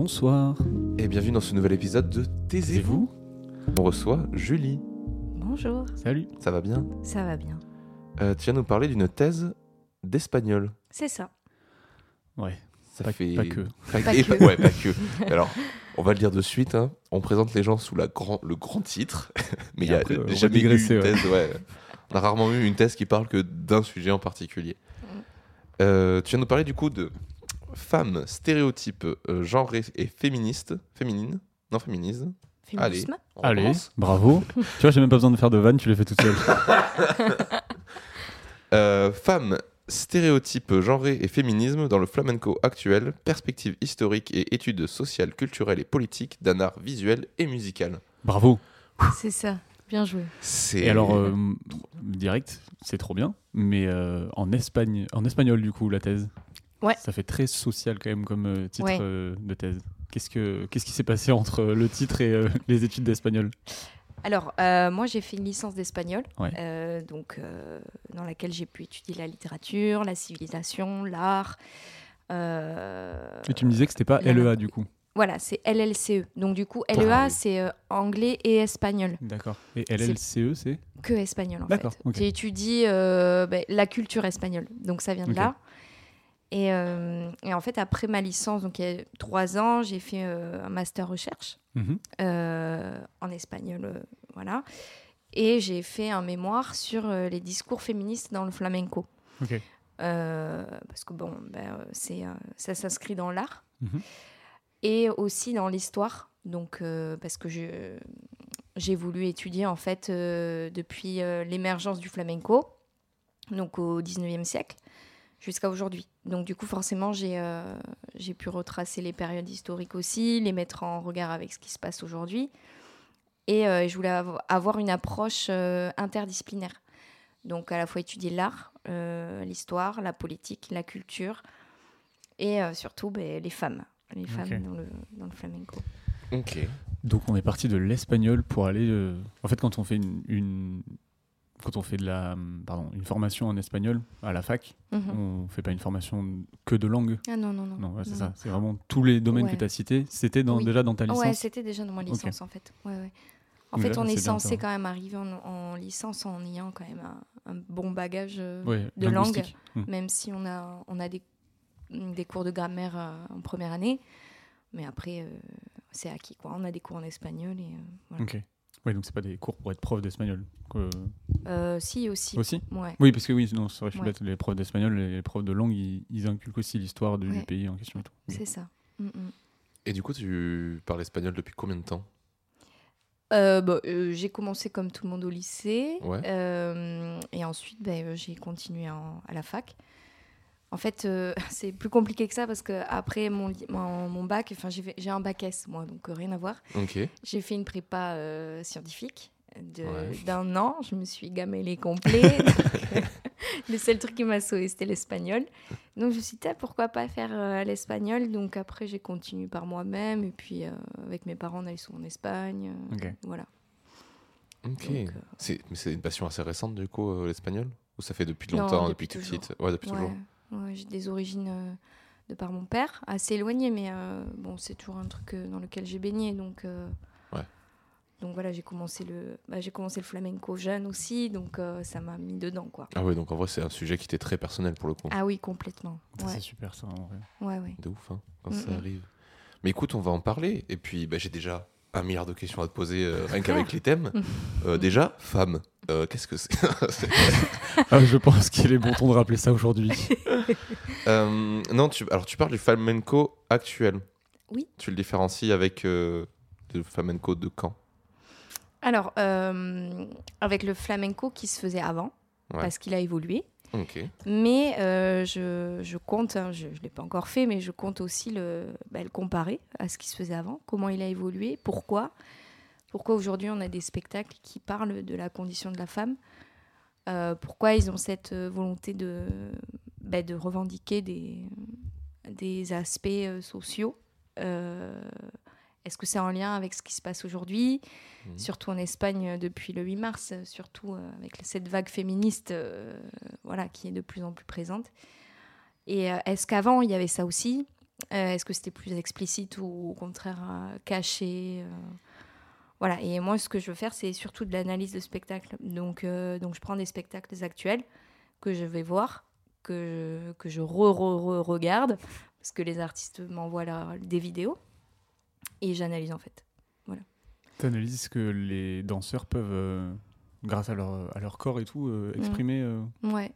Bonsoir. Et bienvenue dans ce nouvel épisode de Taisez-vous. On reçoit Julie. Bonjour. Salut. Ça va bien? Ça va bien. euh, Tu viens nous parler d'une thèse d'espagnol. C'est ça. Ouais. Ça Pas- fait pas que. Pas, que. ouais, pas que. Alors, on va le dire de suite. hein. On présente les gens sous la grand, le grand titre, mais il y a après, va jamais eu une ouais. thèse. ouais. On a rarement eu une thèse qui parle que d'un sujet en particulier. Euh, tu viens nous parler du coup de femmes stéréotypes euh, et féministes, féminines, non. On Allez, commence. bravo. tu vois, j'ai même pas besoin de faire de vanne, tu l'as fait toute seule. Euh, femmes, stéréotypes genrés et féminisme dans le flamenco actuel, perspective historique et études sociales, culturelles et politiques d'un art visuel et musical. Bravo. C'est ça. Bien joué. C'est Et alors, euh, direct, c'est trop bien. Mais euh, en, Espagne, en espagnol, du coup, la thèse? Ouais. Ça fait très social quand même comme euh, titre Ouais. euh, de thèse. Qu'est-ce, que, qu'est-ce qui s'est passé entre euh, le titre et euh, les études d'espagnol? Alors, euh, moi, j'ai fait une licence d'espagnol, Ouais. euh, donc dans laquelle j'ai pu étudier la littérature, la civilisation, l'art. Et tu me disais que c'était pas la- LEA, du coup. Voilà, c'est LLCE. Donc, du coup, LEA, c'est euh, anglais et espagnol. D'accord. Et LLCE, c'est? Que espagnol, en D'accord, fait. ok. J'ai étudié euh, ben, la culture espagnole. Donc, ça vient de là. Et, euh, et en fait, après ma licence, donc il y a trois ans, j'ai fait euh, un master recherche. Mhm. euh, en espagnol, voilà. Et j'ai fait un mémoire sur les discours féministes dans le flamenco. Parce que bon, ben, c'est, ça s'inscrit dans l'art Mhm. et aussi dans l'histoire. Donc, parce que je, j'ai voulu étudier en fait depuis l'émergence du flamenco, donc au 19e siècle, jusqu'à aujourd'hui. Donc, du coup, forcément, j'ai, euh, j'ai pu retracer les périodes historiques aussi, les mettre en regard avec ce qui se passe aujourd'hui. Et euh, je voulais avo- avoir une approche euh, interdisciplinaire. Donc, à la fois étudier l'art, euh, l'histoire, la politique, la culture et euh, surtout ben, les femmes. Les femmes dans, le, dans le flamenco. Ok. Donc on est parti de l'espagnol pour aller. euh, En fait, quand on fait une, une- quand on fait de la, pardon, une formation en espagnol à la fac, Mhm. on fait pas une formation que de langue. Ah non, non, non. Non, ouais, c'est ça. C'est vraiment tous les domaines Ouais. que tu as cités. C'était Oui. déjà dans ta licence. Ouais, c'était déjà dans ma licence en fait. Ouais. En fait, là, on est, censé quand même arriver en, en licence en ayant quand même un, un bon bagage euh, de langue. Mm. même si on a, on a des, des cours de grammaire euh, en première année. Mais après, euh, c'est acquis. Quoi. On a des cours en espagnol. Et, euh, voilà. Ok. Ouais, donc c'est pas des cours pour être prof d'espagnol. que- Euh, si, aussi. Aussi Ouais. Oui, parce que oui, non, c'est vrai, je suis Ouais. bête, les profs d'espagnol, les, les profs de langue, ils, ils inculquent aussi l'histoire du, Ouais. pays en question et tout. C'est ça. Mm, mm. Et du coup, tu parles espagnol depuis combien de temps? Euh, bah, euh, j'ai commencé comme tout le monde au lycée. Ouais. Euh, et ensuite, ben, euh, j'ai continué en- à la fac. En fait, euh, c'est plus compliqué que ça parce que après mon, mon, mon bac, enfin j'ai un bac S, moi, donc euh, rien à voir. Ok. J'ai fait une prépa euh, scientifique de- Ouais. d'un an. Je me suis gamellée complet. le seul truc qui m'a sauvé, c'était l'espagnol. Donc je me suis dit, Ah, pourquoi pas faire euh, l'espagnol? Donc après, j'ai continué par moi-même. Et puis, avec mes parents, on allait souvent en Espagne. euh, Ok. Voilà. Ok. C'est, mais c'est une passion assez récente du coup, l'espagnol? Ou ça fait depuis Non, longtemps, depuis depuis, toute toujours. petite? Ouais, depuis toujours. J'ai des origines euh, de par mon père, assez éloignées, mais euh, bon, c'est toujours un truc euh, dans lequel j'ai baigné. Donc, euh, Ouais. donc voilà, j'ai commencé, le, bah, j'ai commencé le flamenco jeune aussi, donc euh, ça m'a mis dedans. quoi. Ah ouais, donc en vrai, c'est un sujet qui était très personnel pour le coup. Ah oui, complètement. Ouais, C'est super ça, en vrai. ouais, ouais. De ouf, hein, quand ça Mm, mm. arrive. Mais écoute, on va en parler. Et puis, bah, j'ai déjà un milliard de questions à te poser, euh, rien qu'avec les thèmes. Euh, déjà, femme. Euh, qu'est-ce que c'est Ah, je pense qu'il est bon ton de rappeler ça aujourd'hui. Euh, Non, tu, alors tu parles du flamenco actuel. Oui. Tu le différencies avec euh, le flamenco de quand? Alors, euh, avec le flamenco qui se faisait avant, Ouais. parce qu'il a évolué. Ok. Mais euh, je, je compte, hein, je ne l'ai pas encore fait, mais je compte aussi le, bah, le comparer à ce qui se faisait avant, comment il a évolué, pourquoi. Pourquoi aujourd'hui on a des spectacles qui parlent de la condition de la femme? Euh, Pourquoi ils ont cette euh, volonté de, bah, de revendiquer des, des aspects euh, sociaux? Euh, Est-ce que c'est en lien avec ce qui se passe aujourd'hui? Mhm. Surtout en Espagne depuis le 8 mars, surtout avec cette vague féministe euh, voilà, qui est de plus en plus présente. Et est-ce qu'avant il y avait ça aussi? Est-ce que c'était plus explicite ou au contraire caché Voilà, et moi, ce que je veux faire, c'est surtout de l'analyse de spectacle. Donc, donc, je prends des spectacles actuels que je vais voir, que je, que je re-re-re-regarde, parce que les artistes m'envoient des vidéos, et j'analyse en fait. Voilà. Tu analyses ce que les danseurs peuvent grâce à leur, à leur corps et tout, euh, mm. exprimer euh,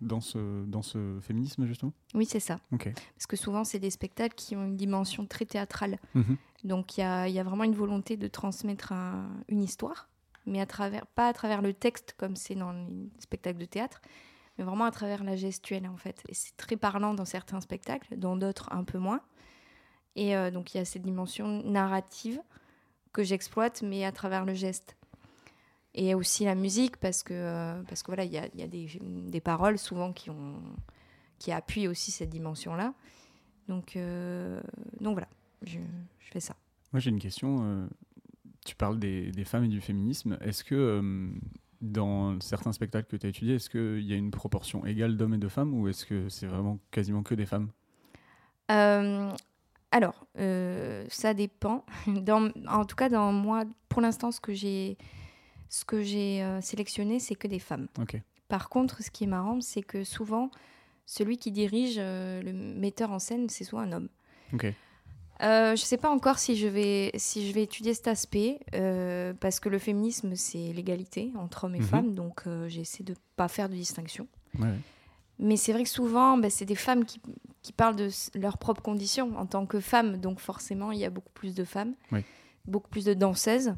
dans, ce, dans ce féminisme, justement? Oui, c'est ça. Parce que souvent, c'est des spectacles qui ont une dimension très théâtrale. Mhm. Donc, il y a, y a, vraiment une volonté de transmettre une histoire, mais à travers, pas à travers le texte, comme c'est dans les spectacles de théâtre, mais vraiment à travers la gestuelle, en fait. Et c'est très parlant dans certains spectacles, dans d'autres un peu moins. Et euh, donc, il y a cette dimension narrative que j'exploite, mais à travers le geste et aussi la musique parce que euh, parce que voilà il y a, y a des, des, paroles souvent qui ont qui appuient aussi cette dimension là donc euh, donc voilà je, je, fais ça. Moi j'ai une question euh, tu parles des, des, femmes et du féminisme. Est-ce que dans certains spectacles que tu as étudiés est-ce qu'il y a une proportion égale d'hommes et de femmes ou est-ce que c'est vraiment quasiment que des femmes? Alors ça dépend. Dans, en tout cas dans moi pour l'instant ce que j'ai ce que j'ai euh, sélectionné, c'est que des femmes. Par contre, ce qui est marrant, c'est que souvent, celui qui dirige, euh, le metteur en scène, c'est soit un homme. Euh, je ne sais pas encore si je vais, si je vais étudier cet aspect, parce que le féminisme, c'est l'égalité entre hommes et mhm. femmes, donc j'essaie de ne pas faire de distinction. Mais c'est vrai que souvent, bah, c'est des femmes qui, qui, parlent de leurs propres conditions en tant que femmes, donc forcément, il y a beaucoup plus de femmes, beaucoup plus de danseuses.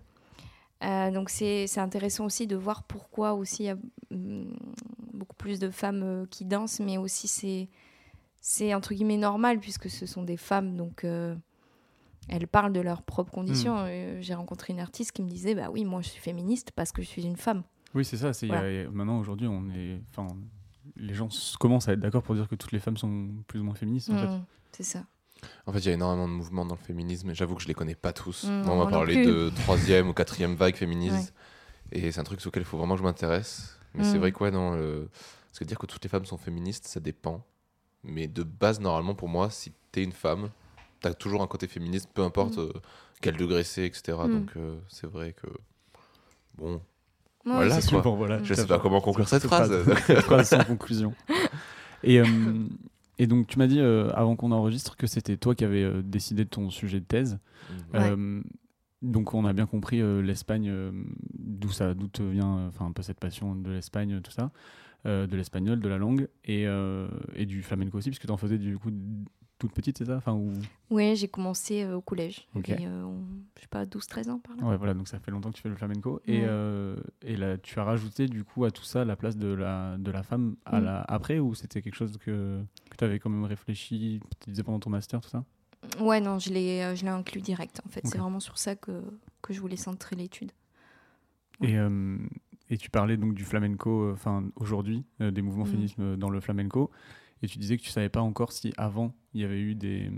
Euh, donc c'est intéressant aussi de voir pourquoi aussi il y a mm, beaucoup plus de femmes euh, qui dansent, mais aussi c'est entre guillemets normal puisque ce sont des femmes, donc euh, elles parlent de leurs propres conditions. Hmm. J'ai rencontré une artiste qui me disait bah oui moi je suis féministe parce que je suis une femme. Oui c'est ça. C'est maintenant aujourd'hui on est, enfin les gens commencent à être d'accord pour dire que toutes les femmes sont plus ou moins féministes en fait. Hmm, c'est ça. En fait, il y a énormément de mouvements dans le féminisme, et j'avoue que je les connais pas tous. Mm, on va parler de troisième ou quatrième vague féministe, et c'est un truc sur lequel il faut vraiment que je m'intéresse. Mais c'est mm. vrai que, ouais, non, parce que dire que toutes les femmes sont féministes, ça dépend. Mais de base, normalement, pour moi, si tu es une femme, tu as toujours un côté féministe, peu importe mm. euh, quel degré c'est, etc. Donc, euh, c'est vrai que. Bon. voilà, quoi. voilà, je sais pas comment conclure cette phrase. phrase sans conclusion. Et. Et donc, tu m'as dit euh, avant qu'on enregistre que c'était toi qui avais euh, décidé de ton sujet de thèse. Mmh. Euh, donc, on a bien compris l'Espagne, d'où ça, d'où te vient, enfin un peu cette passion de l'Espagne, tout ça, de l'espagnol, de la langue et, et du flamenco aussi, puisque tu en faisais du coup toute petite, c'est ça enfin, ou... Oui, j'ai commencé euh, au collège. Okay. Et, euh, je sais pas, 12-13 ans par là. Ouais, voilà, donc ça fait longtemps que tu fais le flamenco. Et, euh, et là, tu as rajouté du coup à tout ça la place de la, de la femme à mm. la, après ou c'était quelque chose que, que tu avais quand même réfléchi, tu disais pendant ton master, tout ça Ouais, non, je l'ai inclus direct en fait. C'est vraiment sur ça que, que je voulais centrer l'étude. Et, et tu parlais donc du flamenco, enfin aujourd'hui, des mouvements mm. féminisme dans le flamenco. Et tu disais que tu savais pas encore si avant il y avait eu des,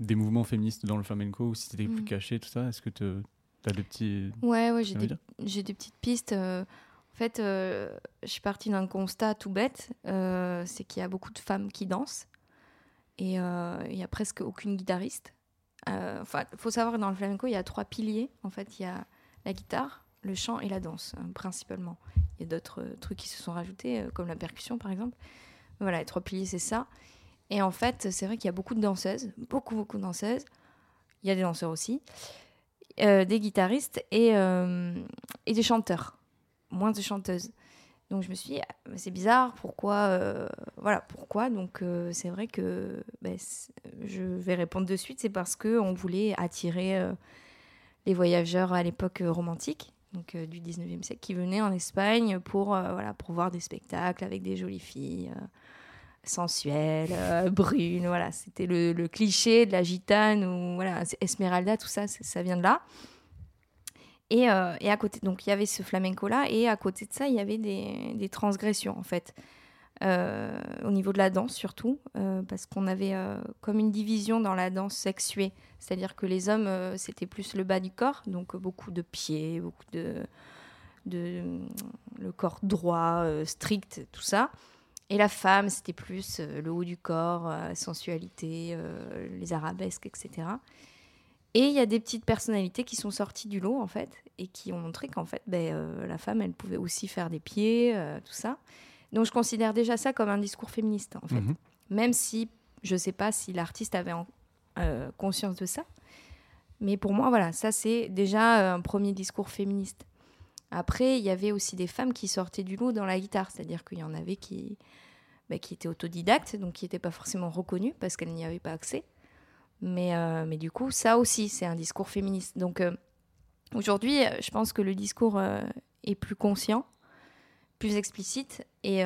des mouvements féministes dans le flamenco ou si c'était plus mm. caché, tout ça. Est-ce que tu as des petits. Ouais, ouais, j'ai des, des, petites pistes. Euh, en fait, euh, je suis partie d'un constat tout bête euh, c'est qu'il y a beaucoup de femmes qui dansent et il y a presque aucune guitariste. Enfin, il faut savoir que dans le flamenco, il y a trois piliers. En fait, il y a la guitare, le chant et la danse, principalement. Il y a d'autres trucs qui se sont rajoutés, comme la percussion, par exemple. Voilà, les trois piliers, c'est ça. Et en fait, c'est vrai qu'il y a beaucoup de danseuses, beaucoup, beaucoup de danseuses. Il y a des danseurs aussi, euh, des guitaristes et, euh, et des chanteurs, moins de chanteuses. Donc je me suis dit, ah, c'est bizarre, pourquoi euh, Voilà, pourquoi? Donc c'est vrai que ben, je vais répondre de suite, c'est parce qu'on voulait attirer les voyageurs à l'époque romantique, donc du 19e siècle, qui venaient en Espagne pour, voilà, pour voir des spectacles avec des jolies filles sensuelle, euh, brune, voilà, c'était le, cliché de la gitane ou voilà, Esmeralda, tout ça, ça vient de là. Et, euh, et, à côté, donc il y avait ce flamenco là, et à côté de ça, il y avait des, des transgressions en fait, euh, au niveau de la danse surtout, parce qu'on avait comme une division dans la danse sexuée, c'est-à-dire que les hommes c'était plus le bas du corps, donc beaucoup de pieds, beaucoup de, de le corps droit, strict, tout ça. Et la femme, c'était plus euh, le haut du corps, euh, sensualité, euh, les arabesques, etc. Et il y a des petites personnalités qui sont sorties du lot, en fait, et qui ont montré qu'en fait, ben, euh, la femme, elle pouvait aussi faire des pieds, euh, tout ça. Donc je considère déjà ça comme un discours féministe, en fait. Mhm. Même si je ne sais pas si l'artiste avait en- euh, conscience de ça. Mais pour moi, voilà, ça c'est déjà un premier discours féministe. Après, il y avait aussi des femmes qui sortaient du lot dans la guitare, c'est-à-dire qu'il y en avait qui, bah, étaient autodidactes, donc qui n'étaient pas forcément reconnues parce qu'elles n'y avaient pas accès. Mais, euh, du coup, ça aussi, c'est un discours féministe. Donc euh, aujourd'hui, euh, je pense que le discours est plus conscient, plus explicite. Et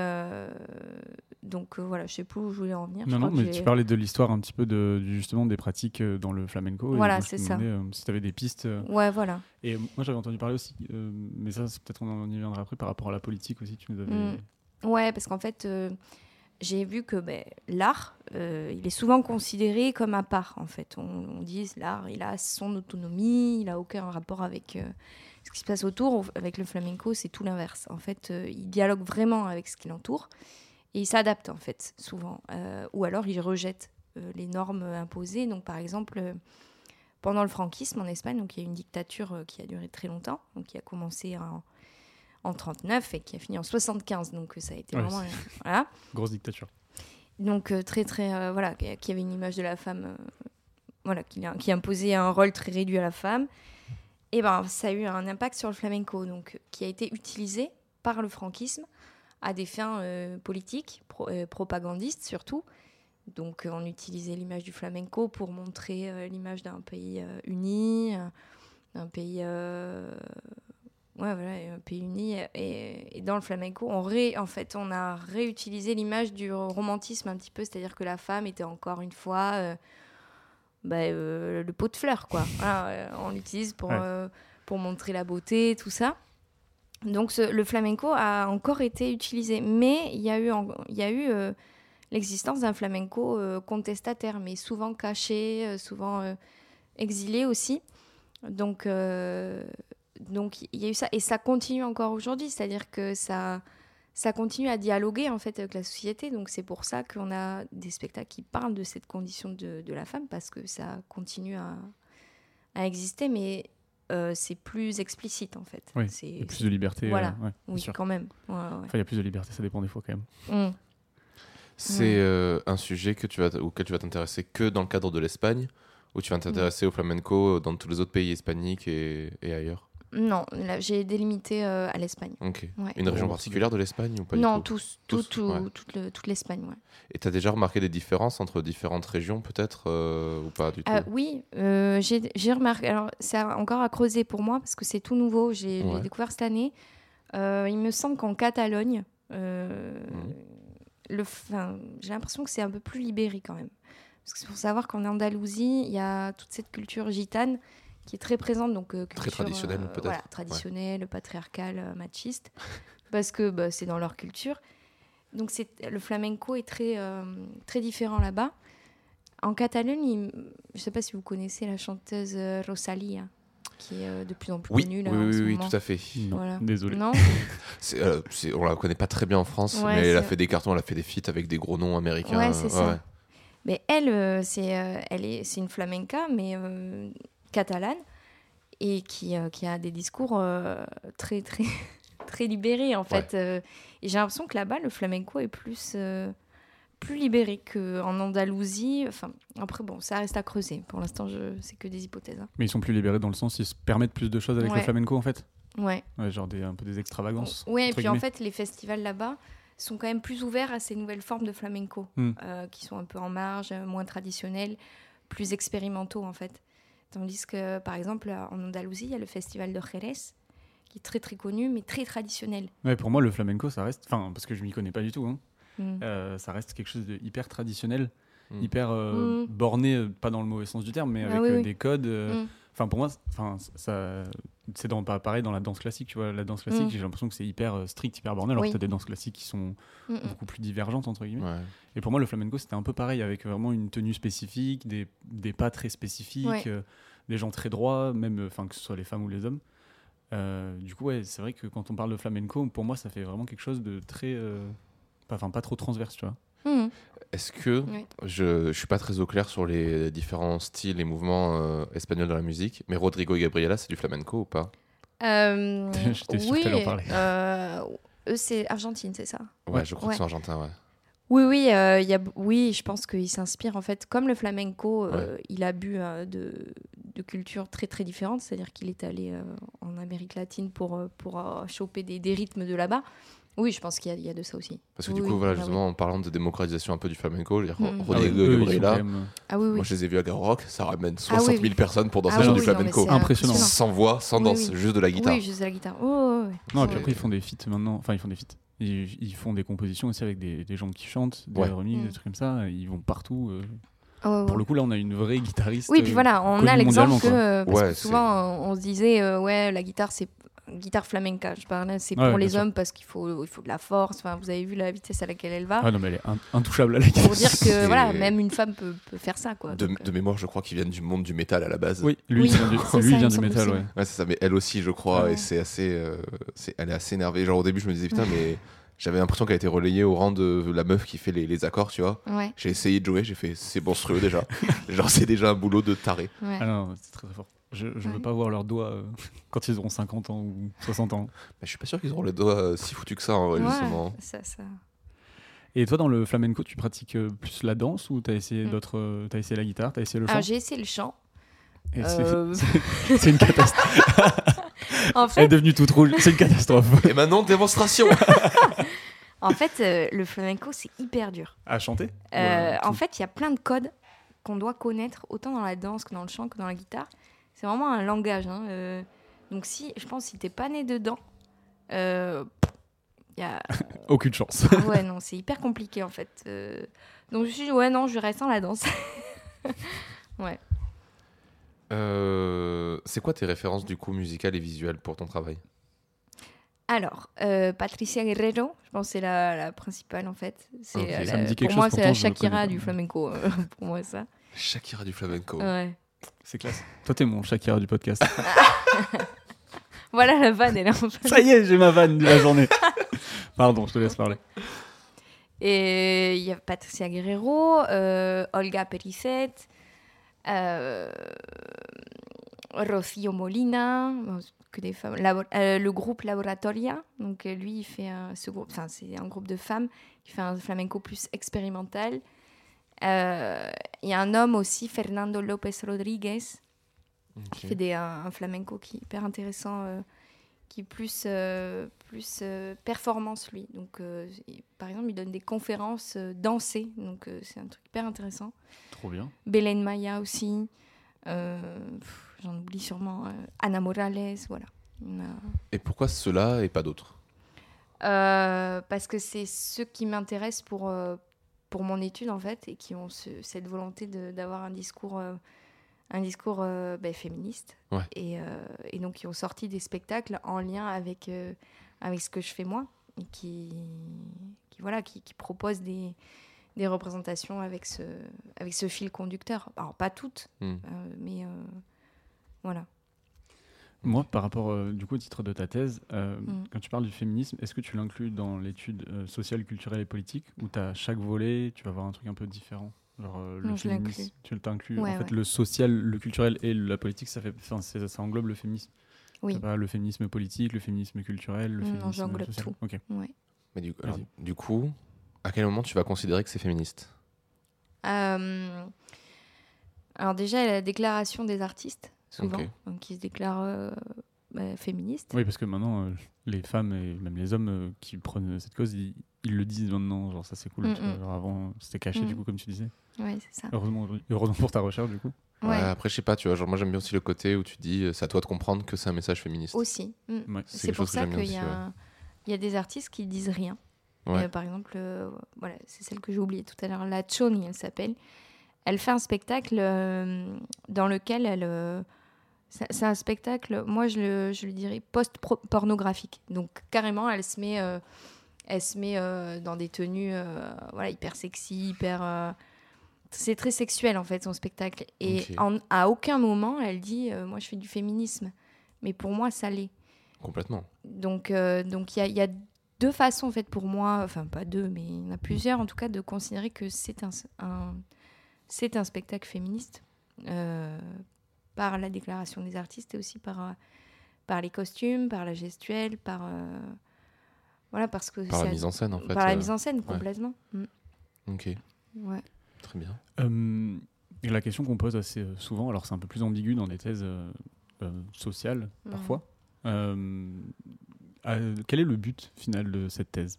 donc euh, voilà, je sais plus où je voulais en venir. Non, non, mais tu parlais de l'histoire un petit peu de justement des pratiques euh, dans le flamenco. Voilà, c'est ça. euh, si tu avais des pistes. euh, Ouais, voilà. Et moi, j'avais entendu parler aussi, mais ça, peut-être on en y viendra après par rapport à la politique aussi. Tu nous avais. Mm. Ouais, parce qu'en fait, j'ai vu que ben, l'art, il est souvent considéré comme à part. En fait, on, on dit l'art, il a son autonomie, il a aucun rapport avec ce qui se passe autour. Avec le flamenco, c'est tout l'inverse. En fait, il dialogue vraiment avec ce qui l'entoure et il s'adapte en fait souvent. Euh, ou alors il rejette euh, les normes imposées. Donc, par exemple. euh, pendant le franquisme en Espagne, donc il y a eu une dictature euh, qui a duré très longtemps, donc qui a commencé en, en 39 et qui a fini en 75. Donc euh, ça a été Ouais, vraiment euh, voilà. Grosse dictature. Donc euh, très très euh, voilà, qui avait une image de la femme, euh, voilà, qui, qui imposait un rôle très réduit à la femme. Et ben ça a eu un impact sur le flamenco, donc qui a été utilisé par le franquisme à des fins euh, politiques, pro- euh, propagandistes surtout. Donc euh, on utilisait l'image du flamenco pour montrer euh, l'image d'un pays euh, uni, euh, d'un pays euh, ouais voilà un pays uni et, et dans le flamenco on ré, en fait on a réutilisé l'image du romantisme un petit peu c'est-à-dire que la femme était encore une fois euh, bah, euh, le pot de fleurs quoi Voilà, euh, on l'utilise pour Ouais. euh, pour montrer la beauté tout ça donc le flamenco a encore été utilisé mais il y a eu euh, l'existence d'un flamenco euh, contestataire mais souvent caché euh, souvent exilé aussi. Donc il y a eu ça et ça continue encore aujourd'hui c'est-à-dire que ça continue à dialoguer en fait avec la société. Donc c'est pour ça qu'on a des spectacles qui parlent de cette condition de, de la femme parce que ça continue à, à exister. Mais euh, c'est plus explicite en fait Oui, c'est Il y a plus de liberté. Voilà. euh, ouais, bien oui sûr. quand même Ouais, ouais. Enfin, il y a plus de liberté, ça dépend des fois quand même. Mm. C'est Ouais. euh, un sujet que tu vas auquel tu vas t'intéresser que dans le cadre de l'Espagne ou tu vas t'intéresser au flamenco dans tous les autres pays hispaniques et, et ailleurs? Non j'ai délimité euh, à l'Espagne. Ouais. Une région particulière de l'Espagne ou pas non du tout tous, tout, Tous, tout- ouais. toute, le- toute l'Espagne ouais. Et tu as déjà remarqué des différences entre différentes régions peut-être euh, ou pas du tout Ah, oui, euh, j'ai remarqué. Alors, c'est encore à creuser pour moi parce que c'est tout nouveau. J'ai découvert cette année. Euh, il me semble qu'en Catalogne, euh, enfin, j'ai l'impression que c'est un peu plus libéré quand même. Parce qu'il faut savoir qu'en Andalousie, il y a toute cette culture gitane qui est très présente. Donc, euh, Très traditionnelle, euh, peut-être. Voilà, Ouais. traditionnelle, patriarcale, euh, machiste. parce que bah, c'est dans leur culture. Donc, c'est- le flamenco est très, euh, très différent là-bas. En Catalogne, il- je ne sais pas si vous connaissez la chanteuse Rosalia, qui est euh, de plus en plus Oui, connue oui, là, en oui, ce oui, moment. tout à fait. Non, Voilà. désolé. Non C'est, euh, c'est- on la connaît pas très bien en France, Ouais, mais elle a fait des cartons, elle a fait des feats avec des gros noms américains. Ouais, c'est ça. ouais. Mais elle, euh, c'est euh, elle est, c'est une flamenca, mais euh, catalane, et qui, euh, qui a des discours euh, très, très, très libérés, en fait. Euh, et j'ai l'impression que là-bas, le flamenco est plus, plus libéré qu'en Andalousie. Enfin, après, bon, ça reste à creuser. Pour l'instant, je... c'est que des hypothèses. hein. Mais ils sont plus libérés dans le sens, ils se permettent plus de choses avec le flamenco en fait? Ouais. Ouais, genre des, un peu des extravagances. Ouais, et puis en fait, les festivals là-bas sont quand même plus ouverts à ces nouvelles formes de flamenco, Hmm. euh, qui sont un peu en marge, moins traditionnels, plus expérimentaux en fait. Tandis que, par exemple, en Andalousie, il y a le festival de Jerez, qui est très très connu, mais très traditionnel. Ouais, pour moi, le flamenco, ça reste. Enfin, parce que je m'y connais pas du tout. hein, Hmm. euh, ça reste quelque chose de hyper traditionnel, Mm. hyper euh, Mm. borné, euh, pas dans le mauvais sens du terme, mais Ah avec oui, euh, oui. des codes. Enfin, pour moi, enfin, ça, c'est dans, pas pareil dans la danse classique. Tu vois, la danse classique, Mm. j'ai l'impression que c'est hyper euh, strict, hyper borné, alors Oui. que t'as des danses classiques qui sont beaucoup plus divergentes entre guillemets. Ouais. Et pour moi, le flamenco, c'était un peu pareil, avec vraiment une tenue spécifique, des, des pas très spécifiques, Ouais. euh, des gens très droits, même euh, enfin que ce soit les femmes ou les hommes. Euh, du coup, ouais, c'est vrai que quand on parle de flamenco, pour moi, ça fait vraiment quelque chose de très, euh, pas, enfin, pas trop transverse, tu vois. Mhm. Est-ce que Oui. je, je suis pas très au clair sur les différents styles et mouvements euh, espagnols dans la musique, mais Rodrigo et Gabriela, c'est du flamenco ou pas? Euh, que oui, t'allais en parler. euh, eux, c'est Argentine, c'est ça? Ouais, je crois Ouais. que c'est argentin, ouais. Oui, oui, euh, il y a, oui, je pense qu'il s'inspire en fait, comme le flamenco, euh, il a bu euh, de, de cultures très très différentes, c'est-à-dire qu'il est allé euh, en Amérique latine pour, pour euh, choper des, des rythmes de là-bas. Oui, je pense qu'il y, a- il y a de ça aussi. Parce que Oui, du oui, coup, voilà, bah oui. justement, en parlant de démocratisation un peu du flamenco, je veux dire, Mm. Rodrigo Ah même- Ah oui, oui. moi je les ai vus à Garo Rock, ça ramène Ah 60 oui, 000 oui. personnes pour danser Ah sur oui, du flamenco. Impressionnant. Sans voix, sans Oui, danse, oui. juste de la guitare. Oui, juste la guitare. Oh, ouais. Non, et puis après, ils font des feats maintenant. Enfin, ils font des feats. Ils, ils font des compositions aussi avec des, des gens qui chantent, des Ouais. remixes, Mm. des trucs comme ça. Ils vont partout. euh. Ah ouais, ouais. Pour le coup, là, on a une vraie guitariste. Oui, puis euh, voilà, on connu a l'exemple que, quoi. euh, parce Ouais, que souvent on, on se disait, euh, ouais, la guitare c'est guitare flamenca, je parlais, c'est pour les sûr. hommes parce qu'il faut, il faut de la force. Enfin, vous avez vu la vitesse à laquelle elle va. Ah non, mais elle est in- intouchable à la guitare. pour dire que voilà, même une femme peut, peut faire ça, quoi. De, Donc, de mémoire, je crois qu'ils viennent du monde du métal à la base. Oui, lui, Oui, il vient du, lui, ça, vient métal, ouais. Ouais, c'est ça, mais elle aussi, je crois, Ouais. et c'est assez. euh, c'est- elle est assez énervée. Genre, au début, je me disais, putain, mais j'avais l'impression qu'elle était relayée au rang de la meuf qui fait les, les accords, tu vois. ouais, J'ai essayé de jouer, j'ai fait, c'est monstrueux déjà. Genre, c'est déjà un boulot de taré. ouais. Ah non, c'est très très fort. Je, je veux pas voir leurs doigts euh, quand ils auront 50 ans ou 60 ans. Mais je suis pas sûr qu'ils auront les doigts euh, si foutus que ça, en vrai, Ouais, justement. ça, ça. Et toi, dans le flamenco, tu pratiques euh, plus la danse ou t'as essayé Mm. d'autres. euh, T'as essayé la guitare, t'as essayé le chant? Alors j'ai essayé le chant. C'est- Euh, C'est une catastrophe. en Elle est fait, devenue toute rouge. C'est une catastrophe. Et maintenant, démonstration en fait euh, le flamenco c'est hyper dur. À chanter? Euh, Ouais, en fait, il y a plein de codes qu'on doit connaître, autant dans la danse que dans le chant que dans la guitare. C'est vraiment un langage. hein, euh, donc, si, je pense, si t'es pas né dedans, euh, il y a... Aucune chance. Ah ouais, non, c'est hyper compliqué en fait. Euh, donc, je me suis dit, ouais, non, je reste dans la danse. Euh, C'est quoi tes références, du coup, musicales et visuelles pour ton travail? Alors, euh, Patricia Guerrero, je pense que c'est la, la principale en fait. C'est Ok. la- Ça me dit quelque pour moi, c'est la Shakira du flamenco. euh, pour moi, ça. Shakira du flamenco. Ouais. C'est classe. Toi, t'es mon Shakira du podcast. Voilà la vanne, elle est en fait. Ça y est, j'ai ma vanne de la journée. Pardon, je te laisse parler. Et il y a Patricia Guerrero, euh, Olga Pericet, euh, Rocío Molina, que des femmes. Labo- euh, le groupe Laboratoria, donc euh, lui, il fait un, ce groupe, enfin c'est un groupe de femmes qui fait un flamenco plus expérimental. Euh, Il y a un homme aussi, Fernando López Rodriguez, qui fait des, un, un flamenco qui est hyper intéressant, euh, qui est plus, euh, plus performance lui. Donc, il- par exemple, il donne des conférences dansées, donc c'est un truc hyper intéressant. Trop bien. Belen Maya aussi, euh, j'en oublie sûrement, euh, Ana Morales, voilà. A- Et pourquoi ceux-là et pas d'autres? Euh, parce que c'est ceux qui m'intéressent pour, pour mon étude en fait et qui ont ce- cette volonté de- d'avoir un discours, euh, un discours euh, ben, féministe Ouais. et, euh, et donc qui ont sorti des spectacles en lien avec, avec ce que je fais moi et qui, qui, voilà, qui, qui proposent des, des représentations avec ce, avec ce fil conducteur. Alors pas toutes, Hmm. mais voilà. Moi, par rapport euh, du coup au titre de ta thèse, euh, Mm. quand tu parles du féminisme, est-ce que tu l'inclus dans l'étude euh, sociale, culturelle et politique ou tu as chaque volet, tu vas avoir un truc un peu différent? Genre, euh, le Non, je l'inclus. féminisme, tu t'inclus. Ouais, en fait, ouais. le social, le culturel et la politique, ça, fait, enfin, c'est- ça englobe le féminisme. Oui. Pas le féminisme politique, le féminisme culturel, le Non, féminisme j'englobe social. tout. Ok. Ouais. Mais du, alors, Vas-y. du coup, à quel moment tu vas considérer que c'est féministe? Euh, alors déjà, la déclaration des artistes, souvent, donc qui se déclarent euh, bah, féministes. Oui, parce que maintenant, euh, les femmes et même les hommes euh, qui prennent cette cause, ils, ils le disent maintenant. Genre, ça c'est cool. Mm, tu vois. mm. Genre, avant, c'était caché, du Mm. coup, comme tu disais. Ouais, c'est ça. Heureusement, pour ta recherche, du coup. Ouais, Ouais, Après, je sais pas, tu vois, genre moi j'aime bien aussi le côté où tu dis euh, c'est à toi de comprendre que c'est un message féministe. aussi. Mm. Ouais. C'est pour ça qu'il y, a y des artistes qui disent rien. Ouais. Euh, par exemple, euh, voilà, c'est celle que j'ai oubliée tout à l'heure, la Choni, elle s'appelle. Elle fait un spectacle euh, dans lequel elle. euh, c'est un spectacle, moi je le, je le dirais post-pornographique. Donc carrément, elle se met, euh, elle se met euh, dans des tenues euh, voilà, hyper sexy, hyper. c'est très sexuel en fait son spectacle. Et en- à aucun moment elle dit Moi je fais du féminisme. Mais pour moi, ça l'est. Complètement. Donc, euh, donc il y a, il y a deux façons en fait pour moi, enfin pas deux, mais il y en a plusieurs en tout cas, de considérer que c'est un, un- c'est un spectacle féministe euh, par la déclaration des artistes et aussi par, euh, par les costumes, par la gestuelle, par euh, voilà parce que Par la mise en scène, en fait. par la mise en scène complètement. Mm. Ok, Ouais. très bien. Euh, la question qu'on pose assez souvent, alors c'est un peu plus ambigu dans des thèses euh, euh, sociales Mhm. parfois. Quel est le but final de cette thèse?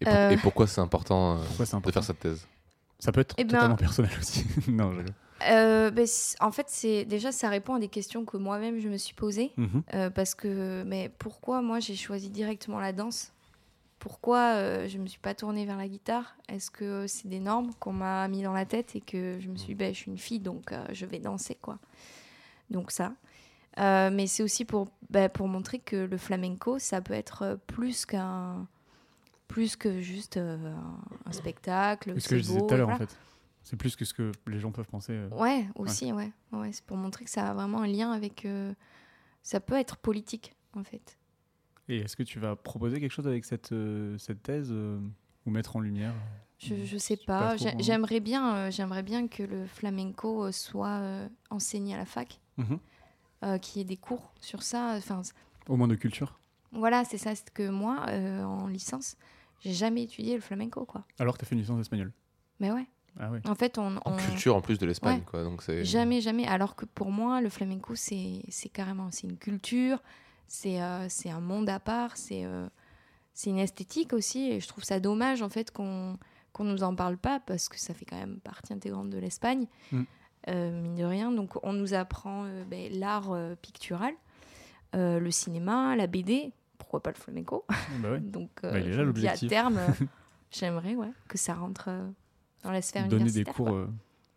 Et, pour- Euh. et pourquoi c'est important euh, de faire cette thèse? Ça peut être Eh ben- totalement personnel aussi. non, je... Euh, ben, en fait, c'est déjà ça répond à des questions que moi-même je me suis posées. Mhm. Euh, parce que, mais pourquoi moi j'ai choisi directement la danse? Pourquoi euh, je me suis pas tournée vers la guitare? Est-ce que c'est des normes qu'on m'a mis dans la tête et que je me suis dit, ben, je suis une fille donc euh, je vais danser quoi Donc ça. Mais c'est aussi pour, ben, pour montrer que le flamenco, ça peut être plus qu'un plus que juste euh, un, spectacle. C'est ce que je disais tout à l'heure en fait. C'est plus que ce que les gens peuvent penser. euh. Ouais, aussi, ouais. ouais. c'est pour montrer que ça a vraiment un lien avec. euh, ça peut être politique, en fait. Et est-ce que tu vas proposer quelque chose avec cette, euh, cette thèse ou mettre en lumière Je, je sais pas. J'aimerais bien, j'aimerais bien que le flamenco soit enseigné à la fac, Mhm. qu'il y ait des cours sur ça. Enfin, Au moins de culture voilà, c'est ça. C'est que moi, euh, en licence, j'ai jamais étudié le flamenco, quoi. Alors tu as fait une licence espagnole. Mais ouais. Ah ouais. En fait, on. En on- culture en plus de l'Espagne, Ouais. quoi. Donc c'est Jamais, jamais. Alors que pour moi, le flamenco, c'est c'est carrément, c'est une culture, c'est euh, c'est un monde à part, c'est euh, c'est une esthétique aussi. Et je trouve ça dommage en fait qu'on qu'on nous en parle pas parce que ça fait quand même partie intégrante de l'Espagne, Mm. euh, mine de rien. Donc on nous apprend euh, ben, l'art euh, pictural, euh, le cinéma, la BD. Pourquoi pas le flamenco Ah bah ouais. Donc euh, Bah, il est là, dis, à terme, euh, j'aimerais ouais, que ça rentre euh, dans la sphère Donner des universitaire. cours, quoi. euh,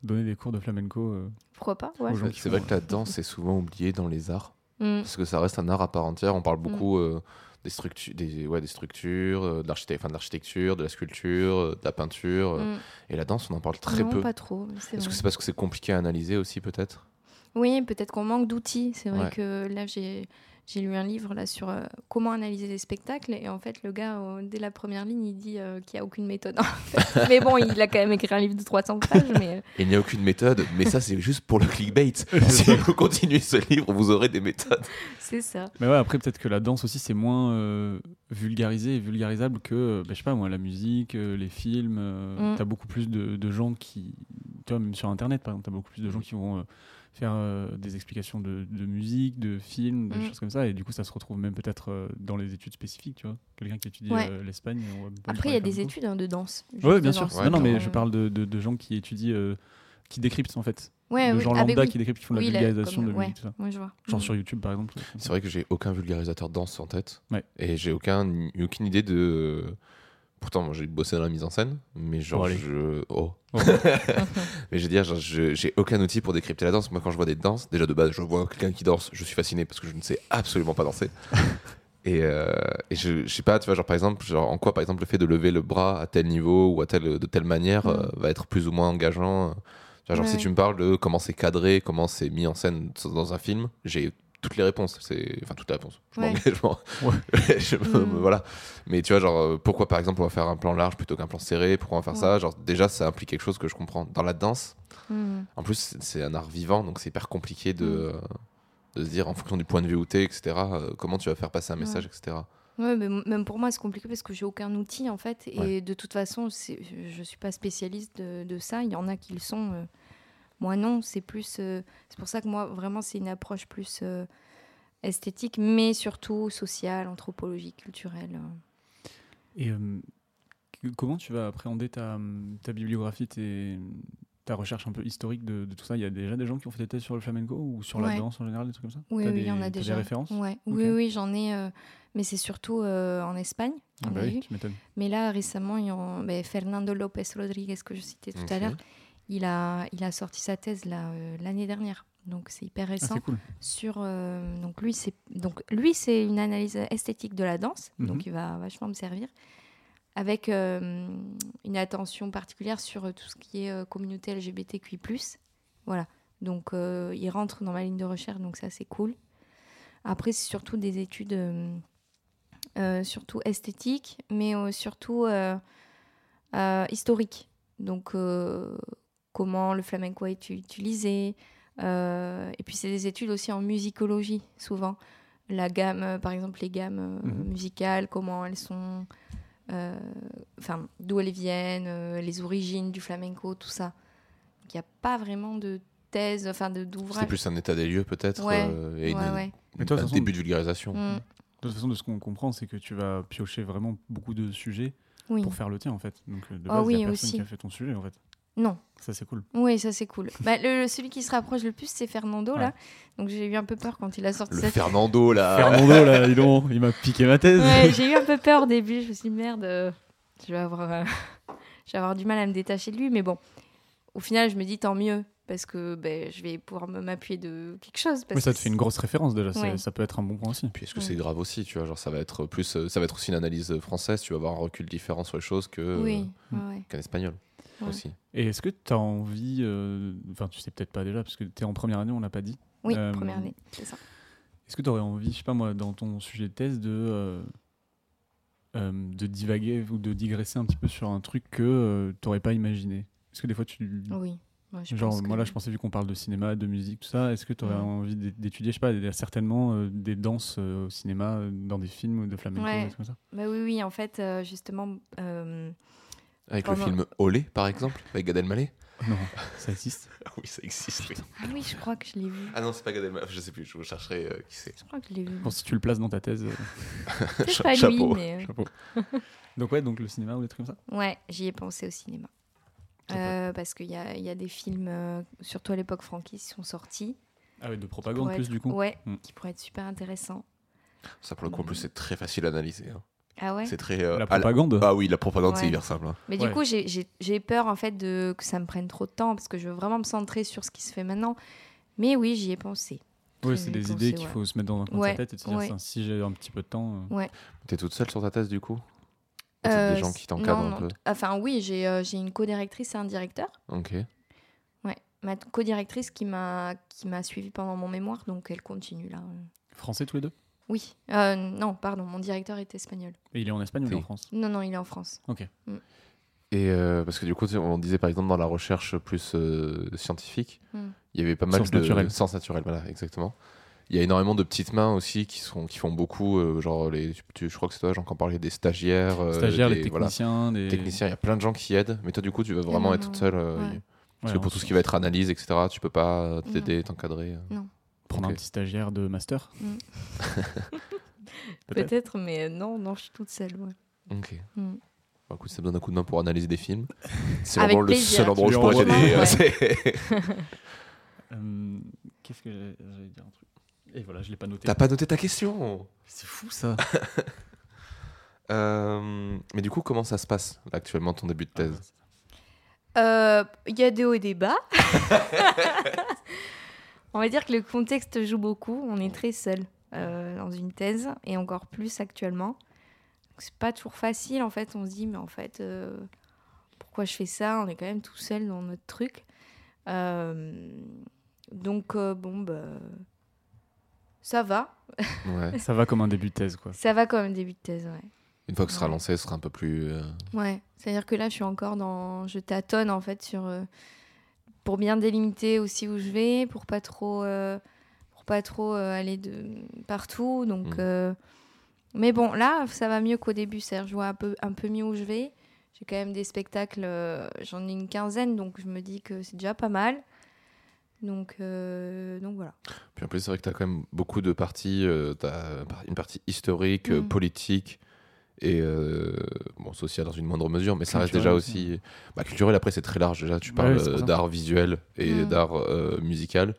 donner des cours de flamenco. euh, Pourquoi pas ouais. C'est vrai que la danse est souvent oubliée dans les arts Mm. parce que ça reste un art à part entière. On Mm. parle beaucoup euh, des structures, des, ouais, des structures, euh, de l'architecture, de la sculpture, euh, de la peinture. euh, Mm. Et la danse, on en parle très non, peu. pas trop. mais c'est Est-ce vrai. que c'est parce que c'est compliqué à analyser aussi, peut-être? Oui, peut-être qu'on manque d'outils. C'est vrai Ouais. que là, j'ai j'ai lu un livre là sur euh, comment analyser les spectacles et en fait, le gars, euh, dès la première ligne, il dit euh, qu'il n'y a aucune méthode. en fait. mais bon, il a quand même écrit un livre de 300 pages. Mais euh, Il n'y a aucune méthode, mais ça, c'est juste pour le clickbait. si vous continuez ce livre, vous aurez des méthodes. c'est ça. Mais ouais, après, peut-être que la danse aussi, c'est moins euh, vulgarisé et vulgarisable que, bah, je sais pas moi, la musique, les films. euh, Mm. T'as beaucoup plus de, de gens qui. Tu vois, même sur Internet, par exemple, t'as beaucoup plus de gens qui vont euh, faire euh, des explications de, de musique, de films, des Mm. choses comme ça. Et du coup, ça se retrouve même peut-être euh, dans les études spécifiques, tu vois. Quelqu'un qui étudie Ouais. euh, l'Espagne. Après, il y a des études hein, de danse. Oui, bien sûr. danse. Ouais, non, non, mais Euh, je parle de, de, de gens qui étudient, euh, qui décryptent en fait. ouais, de oui. gens Ah, ben lambda oui. qui décryptent, qui font Oui, la vulgarisation comme- de musique, tout ça. Je vois. Genre Mm. sur YouTube par exemple. C'est vrai que j'ai aucun vulgarisateur danse en tête. Ouais. Et j'ai aucun, aucune idée de. Pourtant, moi, j'ai bossé dans la mise en scène, mais genre, Oh, je. Oh. Oh. mais je veux dire, genre, je- j'ai aucun outil pour décrypter la danse. Moi, quand je vois des danses, déjà de base, je vois quelqu'un qui danse, je suis fasciné parce que je ne sais absolument pas danser. et euh, et je, je sais pas, tu vois, genre, par exemple, genre, en quoi, par exemple, le fait de lever le bras à tel niveau ou à telle, de telle manière Mm. euh, va être plus ou moins engageant. Tu vois, genre, Ouais, si tu me parles de comment c'est cadré, comment c'est mis en scène dans un film, j'ai toutes les réponses. C'est enfin toutes les réponses. Je Ouais. m'en- Mm. Voilà. Mais tu vois, genre, euh, pourquoi par exemple on va faire un plan large plutôt qu'un plan serré? Pourquoi on va faire ça? Genre, déjà, ça implique quelque chose que je comprends. Dans la danse, Mm. en plus, c'est- un art vivant, donc c'est hyper compliqué de, Mm. de se dire en fonction du point de vue où t'es, etc., euh, comment tu vas faire passer un message, etc. Ouais, mais même pour moi, c'est compliqué parce que j'ai aucun outil en fait. Et Ouais. de toute façon, je ne suis pas spécialiste de, de ça. Il y en a qui le sont. euh, moi, non. C'est plus. euh, c'est pour ça que moi, vraiment, c'est une approche plus euh, esthétique, mais surtout sociale, anthropologique, culturelle. euh. Et euh, comment tu vas appréhender ta, ta bibliographie, tes- ta recherche un peu historique de, de tout ça? Il y a déjà des gens qui ont fait des thèses sur le flamenco ou sur la danse en général, des trucs comme ça? Oui, oui, il des, y en a déjà. des références? Ouais. Oui, oui, j'en ai. euh, mais c'est surtout euh, en Espagne. Ah bah a oui, vu. tu m'étonnes. Mais là, récemment, il y en- ben, Fernando Lopez Rodriguez, que je citais tout à l'heure, il a, il a sorti sa thèse euh, l'année dernière. Donc c'est hyper Ah, récent. cool. sur euh, donc lui c'est donc lui c'est une analyse esthétique de la danse Mhm. donc il va vachement me servir avec euh, une attention particulière sur tout ce qui est communauté LGBTQI+. Voilà. Donc il rentre dans ma ligne de recherche donc ça c'est cool. Après c'est surtout des études surtout esthétique, mais surtout euh, euh, historique. Donc, comment le flamenco été utilisé. euh, et puis, c'est des études aussi en musicologie, souvent. La gamme, euh, par exemple, les gammes euh, Mhm. musicales, comment elles sont. euh, Enfin, d'où elles viennent, euh, les origines du flamenco, tout ça. Il n'y a pas vraiment de thèse, enfin, d'ouvrage. plus un état des lieux peut-être Ouais. euh, et Ouais, une- ouais. Mais toi, de un toute façon- début de vulgarisation. Mm. De toute façon, de ce qu'on comprend, c'est que tu vas piocher vraiment beaucoup de sujets Oui. pour faire le tien, en fait. Donc, de Ah base, il oui, y a personne aussi. qui a fait ton sujet, en fait. Non. Ça, c'est cool. Oui, ça c'est cool. Bah, le, celui qui se rapproche le plus, c'est Fernando, là. Donc j'ai eu un peu peur quand il a sorti Le ça. Fernando là. Fernando, là, donc, il m'a piqué ma thèse. Ouais, j'ai eu un peu peur au début. Je me suis dit, merde, euh, je, vais avoir, euh, je vais avoir du mal à me détacher de lui. Mais bon, au final, je me dis tant mieux. Parce que ben, je vais pouvoir m'appuyer de quelque chose. Parce Mais ça que te fait une grosse référence déjà, ça- Ouais. ça peut être un bon point aussi. Puis est-ce que Ouais. c'est grave aussi, tu vois, genre ça va être plus, euh, ça va être aussi une analyse française, tu vas avoir un recul différent sur les choses que euh, Oui, ouais. qu'un espagnol Ouais. aussi. Et est-ce que tu as envie, euh, enfin tu sais peut-être pas déjà, parce que tu es en première année, on l'a pas dit. Oui, Euh, première année, c'est ça. Est-ce que tu aurais envie, je sais pas moi, dans ton sujet de thèse, de, euh, euh, de divaguer ou de digresser un petit peu sur un truc que tu n'aurais pas imaginé? Est-ce que des fois tu... Oui. Ouais, je Genre, pense que- moi là, je pensais, vu qu'on parle de cinéma, de musique, tout ça, est-ce que tu aurais Ouais. envie d'é- d'étudier, je sais pas, certainement euh, des danses euh, au cinéma, dans des films ou de flamenco, Ouais. des trucs comme ça? Bah oui, oui, en fait, euh, justement. Avec Pendant- le film Olé, par exemple, avec Gad Elmaleh. Non, ça existe. Ah oui, ça existe. oui. Ah oui, je crois que je l'ai vu. Ah non, c'est pas Gad Elmaleh. Je sais plus. Je chercherai euh, qui c'est. Je crois que je l'ai vu. Bon, si tu le places dans ta thèse, euh, pas lui, chapeau. mais. euh, chapeau. donc ouais, donc le cinéma ou des trucs comme ça? Ouais, j'y ai pensé au cinéma. Euh, parce qu'il y a, il y a des films, euh, surtout à l'époque franquiste, qui sont sortis. Ah ouais, de propagande pourraient plus être- du coup. Ouais, Mm. qui pourraient être super intéressants. Ça pour le coup, en plus, c'est très facile à analyser. hein. Ah ouais C'est très. euh, La la- propagande Ah oui, la propagande, c'est Ouais. hyper simple. hein. Mais Ouais. du coup, j'ai- j'ai j'ai peur en fait de, que ça me prenne trop de temps parce que je veux vraiment me centrer sur ce qui se fait maintenant. Mais oui, j'y ai pensé. Oui, c'est des pensé, idées qu'il ouais. faut se mettre dans un coin Ouais, de sa tête et de se dire ouais. ça, si j'ai un petit peu de temps. euh, T'es toute seule sur ta thèse du coup? Euh, des gens qui t'encadrent un peu? Enfin, oui, j'ai euh, j'ai une co-directrice et un directeur. Ok. Ouais, ma co-directrice qui m'a qui m'a suivie pendant mon mémoire, donc elle continue là. Français tous les deux? Oui, Euh, non, pardon, mon directeur est espagnol. Et il est en Espagne ou il est en Oui. France? Non, non, il est en France. Et euh, parce que du coup, on disait par exemple dans la recherche plus euh, scientifique, Hmm. il y avait pas mal de naturelles. sciences naturelles, voilà, exactement. Il y a énormément de petites mains aussi qui sont qui font beaucoup, euh, genre les, tu- je crois que c'est toi, j'en parlais des stagiaires, euh, Stagiaires, des- les voilà, techniciens, des... techniciens. Il y a plein de gens qui aident, mais toi du coup, tu vas vraiment non, être non, toute seule. euh, ouais. Parce Ouais, que pour tout ce qui va être analyse, etc., tu peux pas t'aider, t'encadrer. euh. Prendre un petit stagiaire de master Mm. Peut-être. Mais euh, non, non, je suis toute seule. ouais. Ok. Mm. Bah, écoute, ça me donne un coup de main pour analyser des films. C'est vraiment le seul endroit où je pourrais t'aider. c'est- Euh, Qu'est-ce que j'allais dire un truc? Et voilà, je l'ai pas noté. T'as pas noté ta question? C'est fou ça. Euh, Mais du coup, comment ça se passe là, actuellement ton début de Ah, thèse? Euh, Il y a des hauts et des bas. On va dire que le contexte joue beaucoup. On est très seul euh, dans une thèse et encore plus actuellement. C'est pas toujours facile en fait. On se dit mais en fait euh, pourquoi je fais ça? On est quand même tout seul dans notre truc. Euh, donc euh, bon bah ça va. Ouais. Ça va comme un début de thèse quoi. Ça va comme un début de thèse ouais. Une fois que ce sera Ouais. lancé, ce sera un peu plus. euh, Ouais, c'est-à-dire que là, je suis encore dans. Je tâtonne en fait sur. Pour bien délimiter aussi où je vais, pour pas trop. euh, Pour pas trop euh, aller de partout. Donc. Mhm. euh, Mais bon, là, ça va mieux qu'au début. C'est-à-dire, je vois un peu, un peu mieux où je vais. J'ai quand même des spectacles. J'en ai une quinzaine, donc je me dis que c'est déjà pas mal. Donc, euh, donc voilà. Puis en plus, c'est vrai que tu as quand même beaucoup de parties. euh, une partie historique, Mm. politique et euh, bon, sociale dans une moindre mesure, mais ça reste déjà aussi. aussi. Bah, culturel, après, c'est très large déjà. Tu parles euh, d'art visuel et Mm. d'art euh, musical.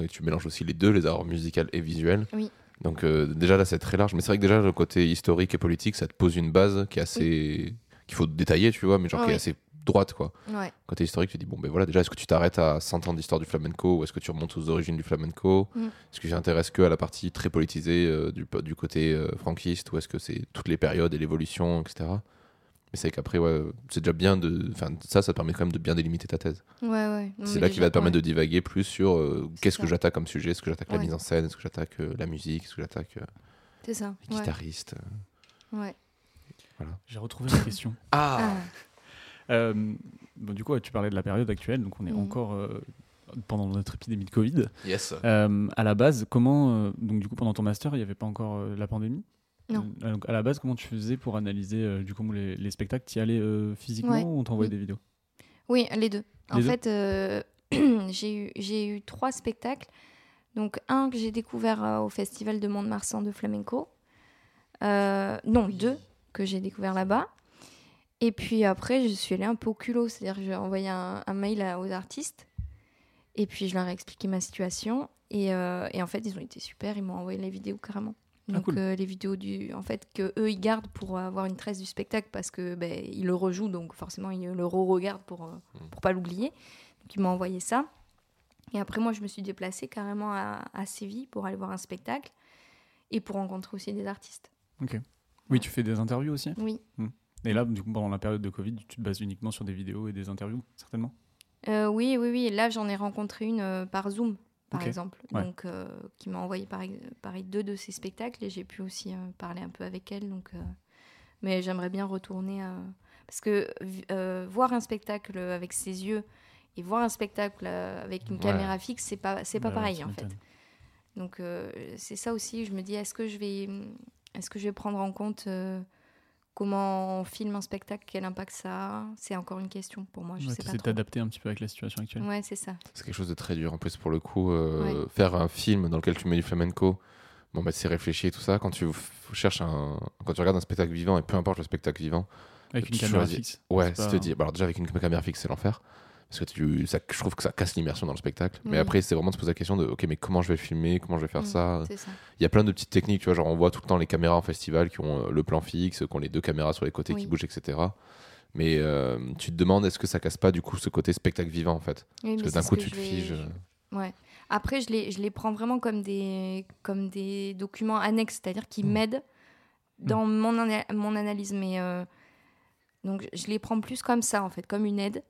Et tu mélanges aussi les deux, les arts musical et visuel. Oui. Donc euh, déjà là, c'est très large. Mais c'est vrai que déjà, le côté historique et politique, ça te pose une base qui est assez. qu'il faut détailler, tu vois, mais genre qui est assez droite, quoi. Ouais. Côté historique, tu dis, bon, ben voilà, déjà, est-ce que tu t'arrêtes à 100 ans d'histoire du flamenco ou est-ce que tu remontes aux origines du flamenco Mm. Est-ce que tu t'intéresses que à la partie très politisée euh, du, du côté euh, franquiste ou est-ce que c'est toutes les périodes et l'évolution, etc. Mais c'est qu'après, ouais, c'est déjà bien de. Enfin, ça, ça te permet quand même de bien délimiter ta thèse. Ouais, ouais. C'est là qu'il déjà- va te permettre ouais. de divaguer plus sur euh, qu'est-ce que j'attaque comme sujet, est-ce que j'attaque la mise en scène, est-ce que j'attaque euh, la musique, est-ce que j'attaque euh, C'est ça. les ouais. guitaristes. euh. Ouais. J'ai retrouvé ma question. Ah, Ah. Euh, bon, du coup, tu parlais de la période actuelle, donc on est Mhm. encore euh, pendant notre épidémie de Covid. yes. Euh, à la base, comment euh, donc du coup pendant ton master, il n'y avait pas encore euh, la pandémie? Non. Euh, donc à la base, comment tu faisais pour analyser euh, du coup les, les spectacles? Tu y allais euh, physiquement Ouais. ou on t'envoyait Oui. des vidéos? Oui, les deux. en deux fait, euh, j'ai eu, j'ai eu trois spectacles. Donc, un que j'ai découvert euh, au Festival de Mont-de-Marsan de Flamenco. Euh, non, deux que j'ai découvert là-bas. Et puis après, je suis allée un peu au culot. C'est-à-dire que j'ai envoyé un, un mail à- aux artistes. Et puis, je leur ai expliqué ma situation. Et, euh, et en fait, ils ont été super. Ils m'ont envoyé les vidéos carrément. Ah, Donc, cool. euh, les vidéos du, en fait, que eux ils gardent pour avoir une trace du spectacle parce que ben, ils le rejouent, donc forcément ils le re-regardent pour euh, Mm. pour pas l'oublier. Donc ils m'ont envoyé ça. Et après moi je me suis déplacée carrément à, à Séville pour aller voir un spectacle et pour rencontrer aussi des artistes. Oui, tu fais des interviews aussi? Oui. Et là, du coup, pendant la période de Covid, tu te bases uniquement sur des vidéos et des interviews, certainement? Euh, oui, oui, oui. Là j'en ai rencontré une euh, par Zoom par exemple, Ouais. donc euh, qui m'a envoyé pareil, pareil deux de ses spectacles et j'ai pu aussi parler un peu avec elle. Donc, mais j'aimerais bien retourner à... parce que voir un spectacle avec ses yeux et voir un spectacle avec une Ouais. caméra fixe, c'est pas c'est pas Bah pareil en fait. Donc c'est ça aussi. Je me dis est-ce que je vais est-ce que je vais prendre en compte comment on filme un spectacle, quel impact ça a C'est encore une question pour moi. Je Ouais, sais pas trop. t'adapter un petit peu avec la situation actuelle. Ouais, c'est ça. C'est quelque chose de très dur. En plus, pour le coup, euh, Ouais. faire un film dans lequel tu mets du flamenco, bon, bah, c'est réfléchi et tout ça. Quand tu cherches un, quand tu regardes un spectacle vivant, et peu importe le spectacle vivant, Avec une Tu caméra choisis. fixe. ouais, C'est c'est pas- te dire. bah, alors déjà avec une caméra fixe, c'est l'enfer. Parce que tu, ça, je trouve que ça casse l'immersion dans le spectacle. Mais Oui. après, c'est vraiment de se poser la question de, ok, mais comment je vais filmer, comment je vais faire Mm, ça? Il y a plein de petites techniques, tu vois, genre on voit tout le temps les caméras en festival qui ont euh, le plan fixe, qui ont les deux caméras sur les côtés qui bougent, etc. Mais euh, tu te demandes est-ce que ça casse pas du coup ce côté spectacle vivant en fait? Parce que d'un coup que tu te vais- figes. euh, Ouais. Après, je les, je les prends vraiment comme des, comme des documents annexes, c'est-à-dire qui Mm. m'aident dans mon, ana- mon analyse. Mais euh, donc, je les prends plus comme ça, en fait, comme une aide.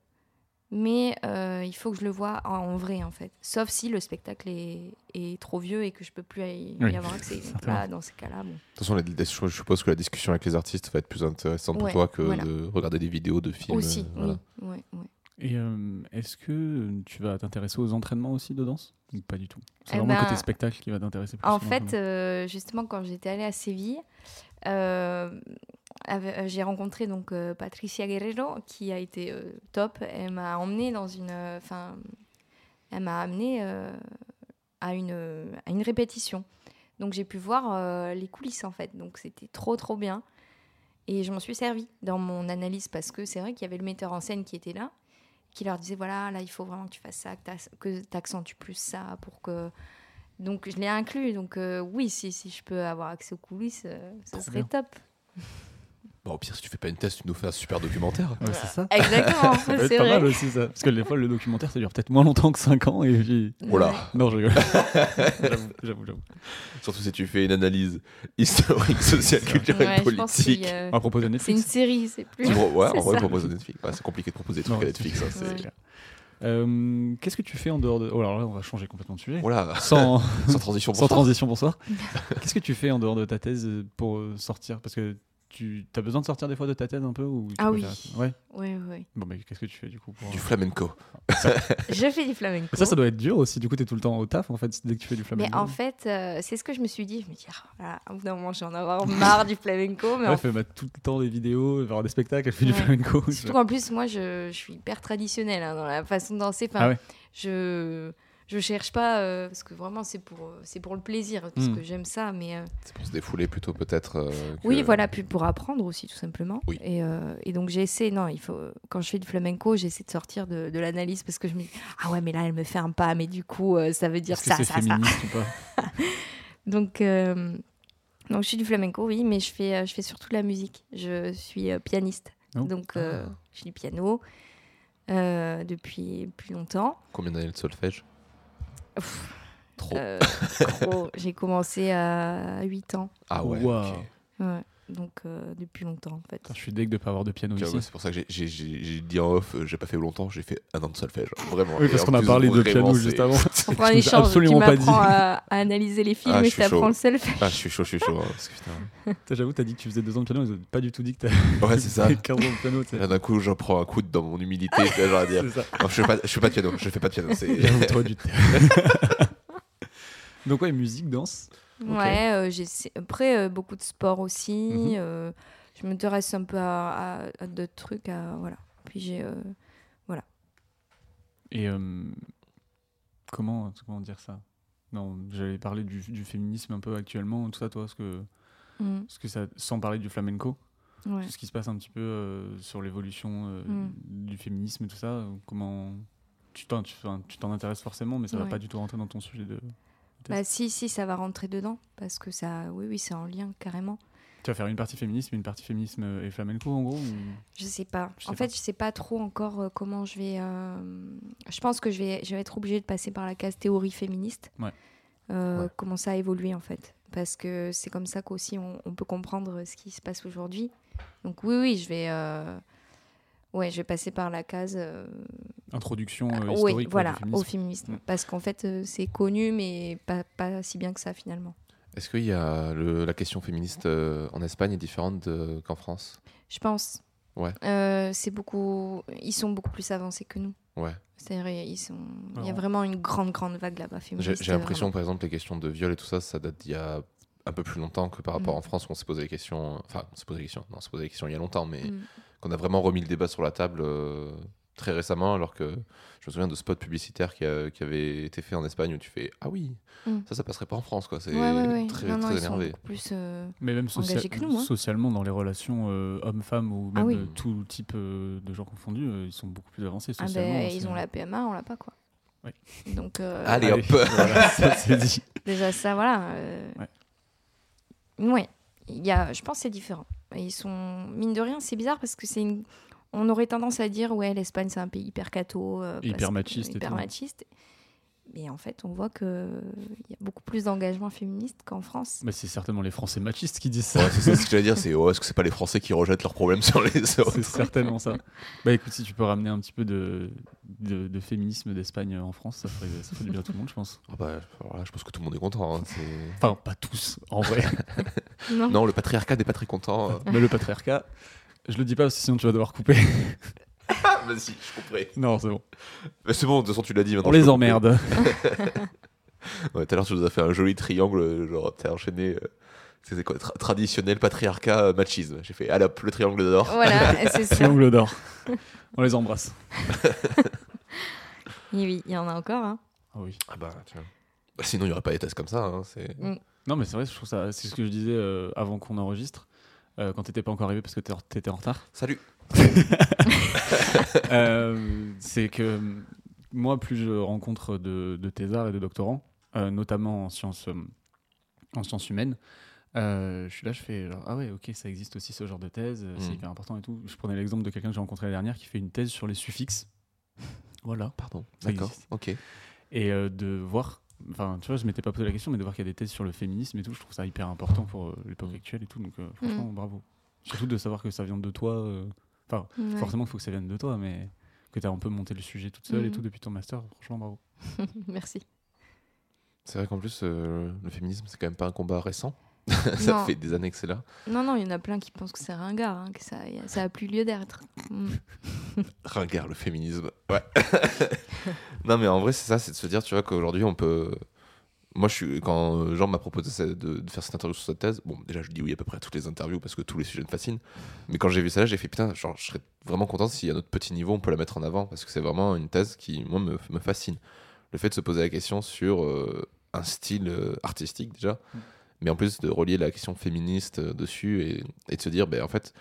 Mais euh, il faut que je le vois en, en vrai, en fait. Sauf si le spectacle est, est trop vieux et que je peux plus y, avoir accès. Donc certainement. là, dans ces cas-là, bon. De toute façon, la- je suppose que la discussion avec les artistes va être plus intéressante pour toi que voilà. de regarder des vidéos de films. Aussi, euh, voilà. oui. Ouais, ouais. Et euh, est-ce que tu vas t'intéresser aux entraînements aussi de danse Ou pas du tout? C'est Eh vraiment le ben, côté spectacle qui va t'intéresser plus En fait, euh, justement, quand j'étais allée à Séville, j'ai rencontré donc euh, Patricia Guerrero qui a été euh, top. Elle m'a emmenée dans une, euh, enfin, elle m'a amenée euh, à une à une répétition. Donc j'ai pu voir euh, les coulisses en fait. Donc c'était trop trop bien. Et je m'en suis servi dans mon analyse parce que c'est vrai qu'il y avait le metteur en scène qui était là, qui leur disait voilà là il faut vraiment que tu fasses ça, que tu accentues plus ça pour que donc je l'ai inclus. Donc euh, oui, si, si je peux avoir accès aux coulisses, euh, serait bien. top. Bon, au pire, si tu fais pas une test, tu nous fais un super documentaire. Ouais, c'est ça. Exactement, Ça peut être c'est pas vrai. mal aussi ça. Parce que des fois, le documentaire, ça dure peut-être moins longtemps que 5 ans. Et puis... Oh là. Ouais. Non, je rigole. J'avoue, j'avoue. Surtout si tu fais une analyse historique, sociale, culturelle, Ouais, je pense politique. qu'il y a- À propos de c'est une Netflix. série, c'est plus. Ouais, en vrai, propose à Netflix. Ouais, c'est compliqué de proposer des trucs Non, à Netflix. hein, c'est. Euh, Qu'est-ce que tu fais en dehors de. Oh, alors là, on va changer complètement de sujet. Voilà, Sans, sans transition. sans pour ça. transition, bonsoir. Qu'est-ce que tu fais en dehors de ta thèse euh, pour euh, sortir? Parce que tu as besoin de sortir des fois de ta thèse un peu ou tu Ah oui. préfères- Ouais. Oui, oui. Bon, mais qu'est-ce que tu fais du coup pour... Du flamenco. Je fais du flamenco. Ça, ça doit être dur aussi. Du coup, tu es tout le temps au taf en fait, dès que tu fais du flamenco. Mais en fait, euh, c'est ce que je me suis dit. Je me dis, ah, voilà, à bout d'un moment, j'ai en avoir marre du flamenco. Mais Ouais, en fait bah, tout le temps des vidéos, elle va voir des spectacles, elle fait du Ouais. flamenco. Surtout qu'en plus, moi, je, je suis hyper traditionnelle hein, dans la façon de danser. Enfin, Ah ouais. je je cherche pas euh, parce que vraiment c'est pour euh, c'est pour le plaisir parce Mm. que j'aime ça. Mais euh, C'est pour se défouler plutôt peut-être. euh, que- oui, voilà, puis pour apprendre aussi tout simplement. Oui. Et, euh, et donc j'essaie. Non, il faut quand je fais du flamenco, j'essaie de sortir de, de l'analyse parce que je me dis ah ouais, mais là elle me fait un pas, mais du coup euh, ça veut dire Est-ce que ça, ça, ça. féministe ou pas Donc, euh, donc je suis du flamenco, oui, mais je fais, je fais surtout de la musique. Je suis euh, pianiste. Oh. Donc, euh, Ah. je fais du piano euh, depuis plus longtemps. Combien d'années de solfège? Ouf, Trop. euh, trop. J'ai commencé à 8 ans. Ah ouais. Wow. ok. Ouais. Donc euh, depuis longtemps en fait. Putain, je suis deg de pas avoir de piano Tu ici. C'est pour ça que j'ai- dit en off, euh, j'ai pas fait longtemps, j'ai fait un an de solfège. Vraiment. Oui, parce qu'on a parlé de piano juste avant. On prend Tu un échange, tu absolument pas m'apprends dit. à, à analyser les films Ah, je et t'apprends chaud. le self. Ah, je suis chaud, je suis chaud. hein, J'avoue, t'as dit que tu faisais deux ans de piano, mais t'as pas du tout dit que t'as Ouais, c'est ça. 15 ans de piano. tu. Là, d'un coup, j'en prends un coup dans mon humilité. tu genre à dire. C'est ça. Non, je fais pas, je fais pas de piano. Je fais pas de piano. C'est. Donc, ouais, musique, danse. Ouais, euh, j'ai après euh, beaucoup de sport aussi. Mhm. euh, je m'intéresse un peu à, à- à d'autres trucs. À, voilà. Puis j'ai. euh, Et euh, comment, comment dire ça? Non, j'allais parler du, du féminisme un peu actuellement, tout ça, toi, ce que, mm, ce que ça, sans parler du flamenco, ouais. tout ce qui se passe un petit peu euh, sur l'évolution euh, Mm. du féminisme et tout ça, comment tu t'en, tu, t'en intéresses forcément, mais ça va Ouais. pas du tout rentrer dans ton sujet de. Bah si, si, ça va rentrer dedans parce que ça, oui, oui, c'est en lien carrément. Tu vas faire une partie féminisme, une partie féminisme et flamenco en gros ou- Je sais pas. Je sais en pas. fait, je sais pas trop encore euh, comment je vais. euh, Je pense que je vais, je vais être obligée de passer par la case théorie féministe. Ouais. Euh, Ouais. Comment ça a évolué en fait. Parce que c'est comme ça qu'aussi on, on peut comprendre ce qui se passe aujourd'hui. Donc oui, oui, je vais. euh, Ouais, je vais passer par la case. Introduction euh, oui, historique ouais, voilà, du au féminisme. Parce qu'en fait, euh, c'est connu, mais pas, pas si bien que ça finalement. Est-ce qu'il y a le- la question féministe euh, en Espagne est différente de- qu'en France? Je pense. Ouais. Euh, c'est beaucoup. Ils sont beaucoup plus avancés que nous. Ouais. C'est-à-dire, ils sont. Il y a vraiment une grande, grande vague là-bas J'ai féministe. j'ai l'impression, vraiment. par exemple, les questions de viol et tout ça, ça date d'il y a un peu plus longtemps que par rapport Mm. en France où on s'est posé les questions. Enfin, on s'est posé les questions. Non, on s'est posé les questions il y a longtemps, mais Mm. qu'on a vraiment remis le débat sur la table euh, très récemment, alors que je me souviens de spots publicitaires qui, a- qui avaient été faits en Espagne où tu fais Ah oui, Mm. ça, ça passerait pas en France, quoi. C'est Ouais, ouais, ouais. très, non, non, très énervé. plus. euh, Mais même socia- engagés que nous, hein. socialement, dans les relations euh, hommes-femmes ou Ah même oui. euh, tout type euh, de gens confondus, euh, ils sont beaucoup plus avancés Ah socialement. ben, ils ont la PMA, on l'a pas quoi. Ouais. Donc euh, Allez, hop voilà, ça, c'est dit. déjà ça, voilà. euh, Ouais. Ouais. Il y a, je pense que c'est différent. Ils sont mine de rien, c'est bizarre parce que c'est une. On aurait tendance à dire ouais l'Espagne c'est un pays hyper catho, euh, Hyper machiste hyper. Mais en fait, on voit que il y a beaucoup plus d'engagement féministe qu'en France. Mais c'est certainement les Français machistes qui disent ça. Ouais, c'est ça ce que j'allais dire, c'est oh, est-ce que c'est pas les Français qui rejettent leurs problèmes sur les autres c'est certainement ça. Bah écoute, si tu peux ramener un petit peu de, de, de féminisme d'Espagne en France, ça ferait, ça ferait du bien à tout le monde, je pense. Ah bah, alors là, je pense que tout le monde est content. hein, c'est- Enfin, pas tous, en vrai. Non. non, le patriarcat n'est pas très content. Mais le patriarcat, je le dis pas parce que sinon tu vas devoir couper. Ah, Vas-y, je comprends. non, c'est bon. Mais c'est bon, de toute façon, tu l'as dit. maintenant, On je les peux emmerde. couper. Ouais, tout à l'heure, tu nous as fait un joli triangle, genre, t'as enchaîné. euh, c'est quoi tra- Traditionnel, patriarcat, euh, machisme. J'ai fait, allez hop, le triangle d'or. Voilà, c'est ça. Triangle d'or. On les embrasse. Oui, oui, il y en a encore. Hein. Ah oui. Ah bah, tiens. Bah, sinon, il n'y aurait pas des tests comme ça. hein, c'est... Mm. Non, mais c'est vrai, je trouve ça. C'est ce que je disais euh, avant qu'on enregistre, euh, quand t'étais pas encore arrivé parce que t'étais en retard. Salut Euh, c'est que euh, moi, plus je rencontre de, de thésards et de doctorants, euh, notamment en sciences, euh, en sciences humaines, je suis là, je fais genre, ah ouais, ok, ça existe aussi ce genre de thèse, c'est Mm. hyper important et tout. Je prenais l'exemple de quelqu'un que j'ai rencontré la dernière qui fait une thèse sur les suffixes. Voilà. Pardon, d'accord, ok. Et de voir, enfin, tu vois, je m'étais pas posé la question, mais de voir qu'il y a des thèses sur le féminisme et tout, je trouve ça hyper important pour euh, l'époque Mm. actuelle et tout. Donc, euh, franchement, bravo. Surtout de savoir que ça vient de toi. euh, Enfin, Ouais. forcément, il faut que ça vienne de toi, mais que tu as un peu monté le sujet toute seule et Mhm. tout depuis ton master. Franchement, bravo. Merci. C'est vrai qu'en plus, euh, le féminisme, c'est quand même pas un combat récent. ça Non. fait des années que c'est là. Non, non, il y en a plein qui pensent que c'est ringard, hein, que ça, ça a plus lieu d'être. Mm. Ringard, le féminisme. Ouais. non, mais en vrai, c'est ça, c'est de se dire, tu vois, qu'aujourd'hui, on peut. Moi, je suis... quand euh, Jean m'a proposé de, de faire cette interview sur cette thèse, bon, déjà, je dis oui à peu près à toutes les interviews parce que tous les sujets me fascinent. Mais quand j'ai vu ça, là, j'ai fait putain, genre, je serais vraiment content si à notre petit niveau, on peut la mettre en avant parce que c'est vraiment une thèse qui, moi, me, me fascine. Le fait de se poser la question sur euh, un style euh, artistique, déjà, Mm. Mais en plus de relier la question féministe euh, dessus et, et de se dire, ben, en fait,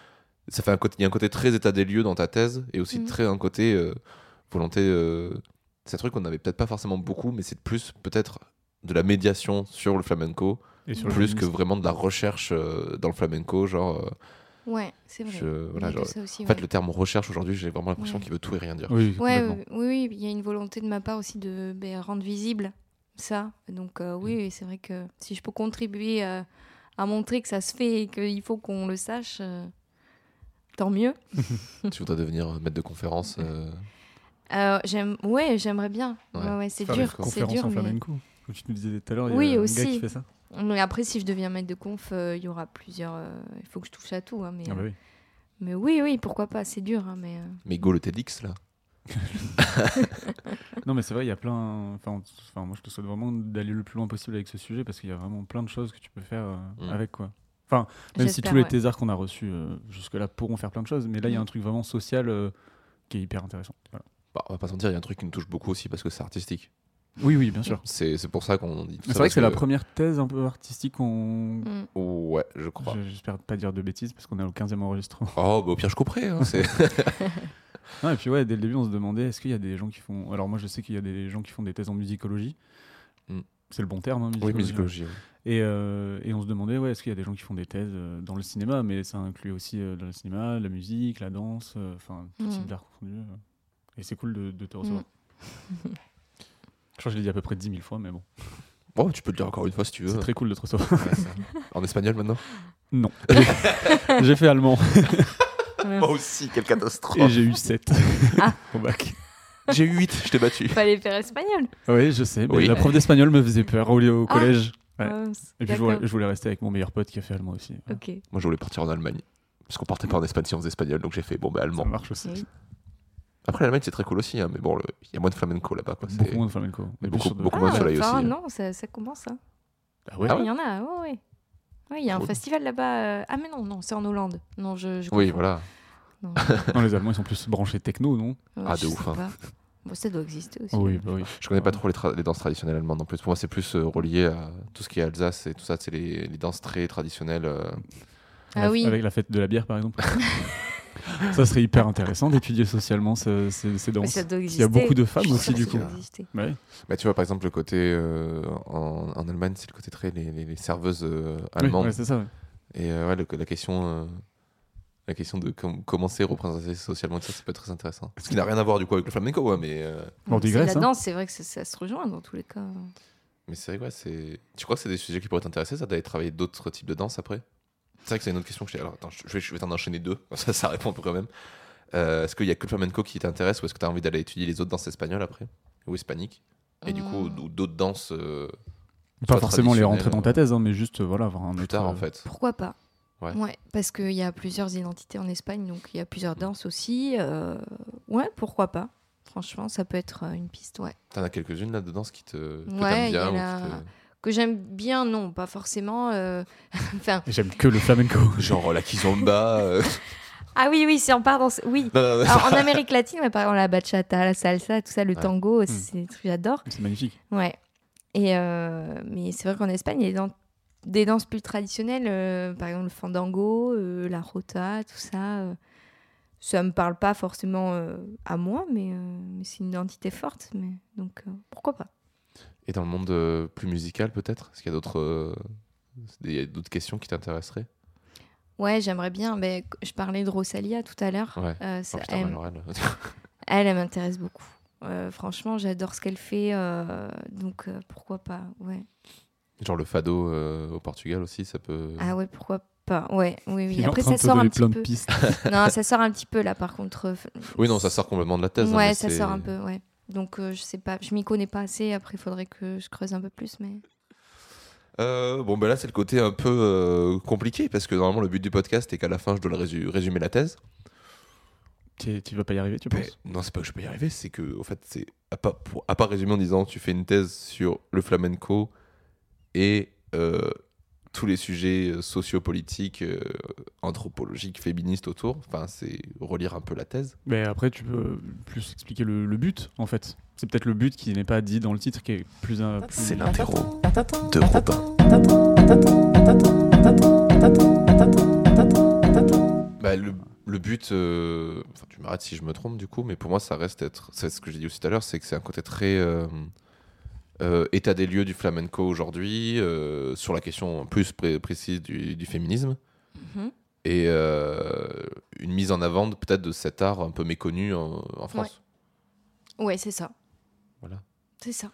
ça fait un côté, il y a un côté très état des lieux dans ta thèse et aussi Mm. très un côté euh, volonté. euh, c'est un truc qu'on n'avait peut-être pas forcément beaucoup, mais c'est plus peut-être de la médiation sur le flamenco, Et sur le plus que vraiment de la recherche euh, dans le flamenco. Genre, euh, Ouais, c'est vrai. je- voilà, genre- aussi, en fait, le terme recherche aujourd'hui, j'ai vraiment l'impression Ouais. qu'il veut tout et rien dire. Oui, Ouais, complètement. oui, oui, oui, il y a une volonté de ma part aussi de ben, rendre visible ça. Donc euh, oui, oui, c'est vrai que si je peux contribuer euh, à montrer que ça se fait et qu'il faut qu'on le sache, euh, tant mieux. tu voudrais devenir maître de conférence euh, Euh, j'aime, ouais, j'aimerais bien. Ouais. Ouais, ouais, c'est dur, c'est dur. en Mais... flamenco. Comme tu nous disais tout à l'heure, il y a Oui, un gars aussi. qui fait ça. mais après, si je deviens maître de conf, euh, il y aura plusieurs. euh, Il faut que je touche à tout. hein, mais, Ah bah oui. mais oui, oui, pourquoi pas. C'est dur, hein, mais. euh, Mais go le TEDx, là. Non, mais c'est vrai, il y a plein. Enfin, enfin, moi, je te souhaite vraiment d'aller le plus loin possible avec ce sujet parce qu'il y a vraiment plein de choses que tu peux faire euh, Mm. avec quoi. Enfin, même si tous les ouais. thésards qu'on a reçus euh, jusque-là pourront faire plein de choses, mais là, il y a Mm. un truc vraiment social euh, qui est hyper intéressant. Voilà. Bah, on va pas s'en dire, il y a un truc qui me touche beaucoup aussi parce que c'est artistique. Oui, oui, bien sûr. C'est c'est pour ça qu'on dit C'est vrai que c'est la première thèse un peu artistique qu'on. mm. Ouais, je crois. Je- J'espère pas dire de bêtises parce qu'on est au 15e enregistrement. Oh, bah, au pire, je couperai. hein, c'est- Non, et puis ouais, dès le début, on se demandait est-ce qu'il y a des gens qui font. Alors moi, je sais qu'il y a des gens qui font des thèses en musicologie. Mm. C'est le bon terme, hein, oui, musicologie. musicologie. oui. Et, euh, et on se demandait ouais, est-ce qu'il y a des gens qui font des thèses euh, dans le cinéma, mais ça inclut aussi euh, dans le cinéma, la musique, la danse, euh, enfin tout Mm. type d'art confondu. euh. Et c'est cool de, de te recevoir. Mm. Je crois que je l'ai dit à peu près 10 000 fois, mais bon, Bon, tu peux le dire encore une fois si tu veux. c'est très cool de te recevoir. Ouais. En espagnol maintenant? Non. j'ai fait allemand Moi aussi, quelle et catastrophe. j'ai eu 7 Ah. au bac. J'ai eu 8, je t'ai battu. Fallait faire espagnol. Oui, je sais. mais Oui. La prof d'espagnol me faisait peur au, au Ah. collège. Ouais. Ah, Et puis je voulais, d'accord. je voulais rester avec mon meilleur pote qui a fait allemand aussi. Moi, je voulais partir en Allemagne. Parce qu'on partait pas en Espagne si on faisait espagnol, donc j'ai fait bon, bah, Ça allemand. marche aussi. Oui. Après, l'Allemagne, c'est très cool aussi, hein, mais bon, il y a moins de flamenco là-bas. Beaucoup moins de flamenco. Mais beaucoup- de- moins de Ah, soleil enfin, aussi, hein. non, ça, ça commence. hein. Ah ouais Ah Ouais, Il y en a, ouais. Ouais, il y a un Cool. festival là-bas. euh, Ah, mais non, non, c'est en Hollande. Non, je. je Oui, voilà. Non, Non, les Allemands, ils sont plus branchés techno, non euh, Ah, de ouf, hein. Bon, ça doit exister aussi. Oui, bah oui. Je connais pas trop les, les danses traditionnelles allemandes non plus. Pour moi, c'est plus euh, relié à tout ce qui est Alsace et tout ça. C'est les, les danses très traditionnelles. euh. Ah La- oui. Avec la fête de la bière, par exemple. ça serait hyper intéressant d'étudier socialement ce- ces, ces Mais danses. ça doit Il y a beaucoup de femmes aussi, du coup. ça doit exister. Ouais. Bah, tu vois, par exemple, le côté euh, en, en Allemagne, c'est le côté très les, les- serveuses euh, Oui, allemandes. ouais, c'est ça. ouais. Et euh, ouais, le- la question, euh, la question de com- comment c'est représenté socialement, ça, ça peut être très intéressant. Ce qui n'a rien à voir du coup avec le flamenco, ouais, mais, euh, On C'est digresse, La hein. danse, c'est vrai que ça, ça se rejoint dans tous les cas. mais c'est vrai, ouais, c'est. Tu crois que c'est des sujets qui pourraient t'intéresser, ça, d'aller travailler d'autres types de danse après? C'est vrai que c'est une autre question que j'ai. Alors, attends, je je vais, je vais t'en enchaîner deux, ça, ça répond quand même. Euh, est-ce qu'il y a que le flamenco qui t'intéresse ou est-ce que tu as envie d'aller étudier les autres danses espagnoles après? Ou hispaniques? Et du coup, ou d'autres danses euh, Pas forcément les rentrer dans ta thèse, hein, mais juste euh, voilà, avoir un plus autre, tard en euh, fait Pourquoi pas? Ouais. parce qu'il y a plusieurs identités en Espagne, donc il y a plusieurs danses aussi. euh, Ouais, pourquoi pas Franchement, ça peut être euh, une piste, ouais. T'en as quelques-unes là de danse qui te que Ouais, t'aimes il y bien en ou a- qui te- Que j'aime bien, non, pas forcément. euh, enfin, J'aime que le flamenco. Genre la kizomba. euh, ah oui, oui, si on part dans. ce- Oui. non, non, non, Alors, en Amérique latine, ouais, par exemple, la bachata, la salsa, tout ça, le Ouais. tango, c'est des trucs que j'adore. C'est magnifique. Ouais. Et euh, mais c'est vrai qu'en Espagne, il y a des, dan- des danses plus traditionnelles, euh, par exemple le fandango, euh, la rota, tout ça. euh, ça me parle pas forcément euh, à moi, mais, mais c'est une identité forte. Mais, donc pourquoi pas Et dans le monde plus musical peut-être? Est-ce qu'il y a d'autres questions qui t'intéresseraient? Ouais, j'aimerais bien. Mais je parlais de Rosalia tout à l'heure. Ouais. Oh, elle, elle. elle, m'intéresse beaucoup. Franchement, j'adore ce qu'elle fait. donc pourquoi pas Ouais. Genre le fado euh, au Portugal aussi, ça peut. Ah ouais, pourquoi pas? Ouais, oui, oui. Il Après, en ça sort un petit plein de peu. pistes. non, ça sort un petit peu là, par contre. euh, Oui, non, ça sort complètement de la thèse. hein, Ouais, ça sort un peu, ouais. Donc euh, je sais pas, je m'y connais pas assez. Après, il faudrait que je creuse un peu plus, mais. Euh, bon, ben là, c'est le côté un peu euh, compliqué parce que normalement, le but du podcast est qu'à la fin, je dois le résu- résumer la thèse. tu, tu vas pas y arriver, tu Mais penses? non, c'est pas que je peux y arriver, c'est que, au fait, c'est à pas, pour- à pas résumer en disant tu fais une thèse sur le flamenco et euh, tous les sujets euh, sociopolitiques, euh, anthropologiques, féministes autour. Enfin, c'est relire un peu la thèse. Mais après, tu peux plus expliquer le, le but, en fait. C'est peut-être le but qui n'est pas dit dans le titre, qui est plus un. plus- C'est l'interro de Robin. Bah, le, le but, euh, enfin, tu m'arrêtes si je me trompe du coup, mais pour moi, ça reste être. C'est ce que j'ai dit aussi tout à l'heure, c'est que c'est un côté très euh, euh, état des lieux du flamenco aujourd'hui, euh, sur la question plus pré- précise du, du féminisme, Mhm. et euh, une mise en avant peut-être de cet art un peu méconnu en, en France. Ouais, c'est ça. Voilà. C'est ça.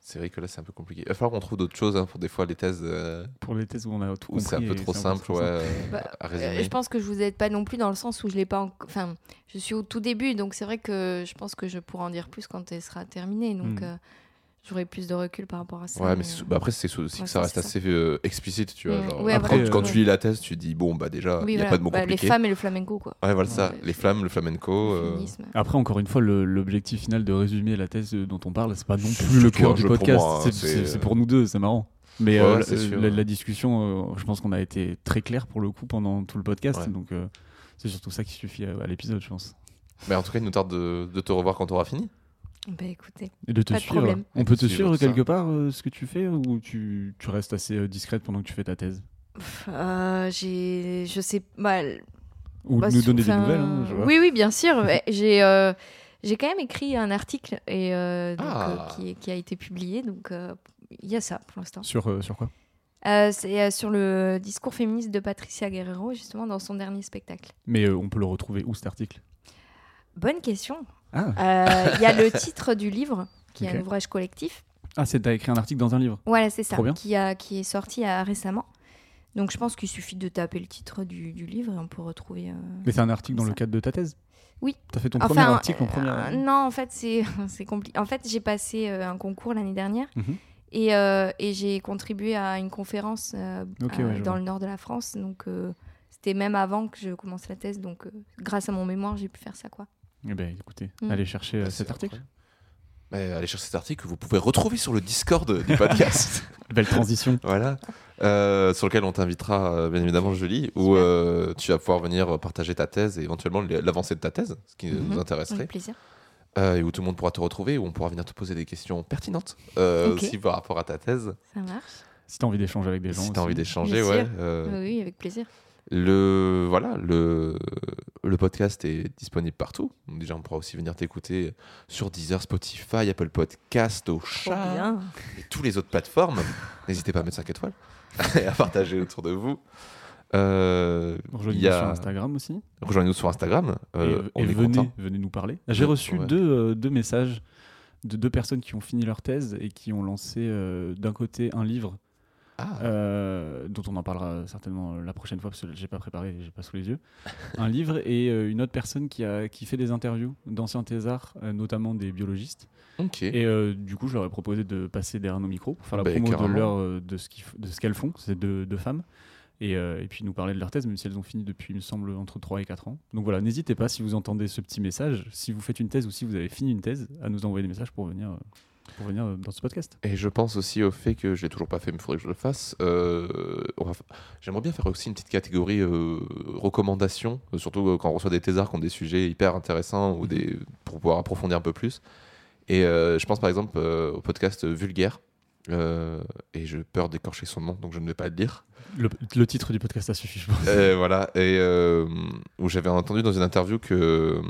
C'est vrai que là, c'est un peu compliqué. Il va falloir qu'on trouve d'autres choses hein, pour des fois les thèses euh, Pour les thèses où on a tout c'est un peu trop simple ouais, euh, Bah, à Euh, résumer. je pense que je vous aide pas non plus dans le sens où je l'ai pas. en- Enfin, je suis au tout début, donc c'est vrai que je pense que je pourrai en dire plus quand elle sera terminée. Donc, Hmm. Euh, j'aurai plus de recul par rapport à ça. Ouais, mais euh, bah après, c'est aussi ouais, que ça reste assez euh, explicite, tu vois. Genre, Ouais, après, voilà. quand Ouais. tu lis la thèse, tu dis, bon, bah déjà, il oui, n'y a voilà. pas de mots Bah, les compliqués. femmes et le flamenco, quoi. Ouais, voilà ça. Les flammes, le flamenco. Le euh. Après, encore une fois, l'objectif final de résumer la thèse dont on parle, c'est pas non plus le cœur du podcast. C'est- pour nous deux, c'est marrant. Mais euh, la- sûr. la, la discussion, euh, je pense qu'on a été très clair pour le coup pendant tout le podcast. Donc, euh, c'est surtout ça qui suffit à, à l'épisode, je pense. Mais en tout cas, il nous tarde de, de te revoir quand tu auras fini. Bah écoutez, Et de te Pas de suivre. problème. On peut te Suivre ça. quelque part, euh, ce que tu fais, ou tu, tu restes assez euh, discrète pendant que tu fais ta thèse? Euh, j'ai, je sais, bah, Ou bah, nous donner des nouvelles. hein, je vois. oui, oui, bien sûr. mais j'ai, euh, j'ai quand même écrit un article et euh, donc, Ah. euh, qui, qui a été publié. Donc, euh, il y a ça pour l'instant. Sur, euh, sur quoi? Euh, c'est euh, sur le discours féministe de Patricia Guerrero, justement, dans son dernier spectacle. Mais euh, on peut le retrouver où cet article? Bonne question. Ah, Euh, Il y a le titre du livre, qui est un ouvrage collectif. ah c'est t'as écrit un article dans un livre Voilà, c'est ça, qui, a, qui est sorti euh, récemment. Donc, je pense qu'il suffit de taper le titre du, du livre et on peut retrouver. euh, Mais c'est un article dans le cadre de ta thèse? Oui. T'as fait ton Enfin, premier article en euh, première non, en fait, c'est c'est compliqué. En fait, j'ai passé euh, un concours l'année dernière Mhm. et, euh, et j'ai contribué à une conférence euh, euh, ouais, dans vois. le nord de la France. Donc, euh, c'était même avant que je commence la thèse. Donc, euh, grâce à mon mémoire, j'ai pu faire ça, quoi. Eh ben, écoutez, Mm. allez chercher euh, Bah, cet article. incroyable. Mais allez chercher cet article que vous pouvez retrouver sur le Discord du podcast. Belle transition. voilà. Euh, sur lequel on t'invitera, euh, bien évidemment, Julie, où euh, tu vas pouvoir venir partager ta thèse et éventuellement l'avancée de ta thèse, ce qui Mhm. nous intéresserait. Avec plaisir. Euh, et où tout le monde pourra te retrouver, où on pourra venir te poser des questions pertinentes euh, aussi par rapport à ta thèse. Ça marche. Si t'as envie d'échanger avec des gens. si tu as envie d'échanger, Bien ouais. euh, oui, avec plaisir. Le voilà, le, le podcast est disponible partout. Déjà, on pourra aussi venir t'écouter sur Deezer, Spotify, Apple Podcast, au chat et toutes les autres plateformes. N'hésitez pas à mettre 5 étoiles et à partager autour de vous. Euh, il Rejoignez-nous y a- sur Instagram aussi. Rejoignez-nous sur Instagram. euh, et on et est venez, venez nous parler. J'ai reçu ouais. deux, euh, deux messages de deux personnes qui ont fini leur thèse et qui ont lancé euh, d'un côté un livre Ah, euh, dont on en parlera certainement la prochaine fois parce que j'ai pas préparé, j'ai pas sous les yeux. un livre et euh, une autre personne qui, a, qui fait des interviews d'anciens thésards, euh, notamment des biologistes. ok. Et euh, du coup, je leur ai proposé de passer derrière nos micros pour faire la Bah, promo de, leur, euh, de ce qu'ils de ce qu'elles font, c'est deux, deux femmes. Et, euh, et puis nous parler de leur thèse, même si elles ont fini depuis, il me semble, entre 3 et 4 ans. Donc voilà, n'hésitez pas si vous entendez ce petit message, si vous faites une thèse ou si vous avez fini une thèse, à nous envoyer des messages pour venir, euh, pour venir euh, dans ce podcast. Et je pense aussi au fait que je l'ai toujours pas fait, mais il faudrait que je le fasse. Euh, J'aimerais bien faire aussi une petite catégorie euh, recommandations, euh, surtout quand on reçoit des thésards qui ont des sujets hyper intéressants ou des... pour pouvoir approfondir un peu plus. Et euh, je pense par exemple au podcast Vulgaire. et j'ai peur d'écorcher son nom, donc je ne vais pas le dire. Le, le titre du podcast, ça suffit, je pense. Voilà, et où j'avais entendu dans une interview que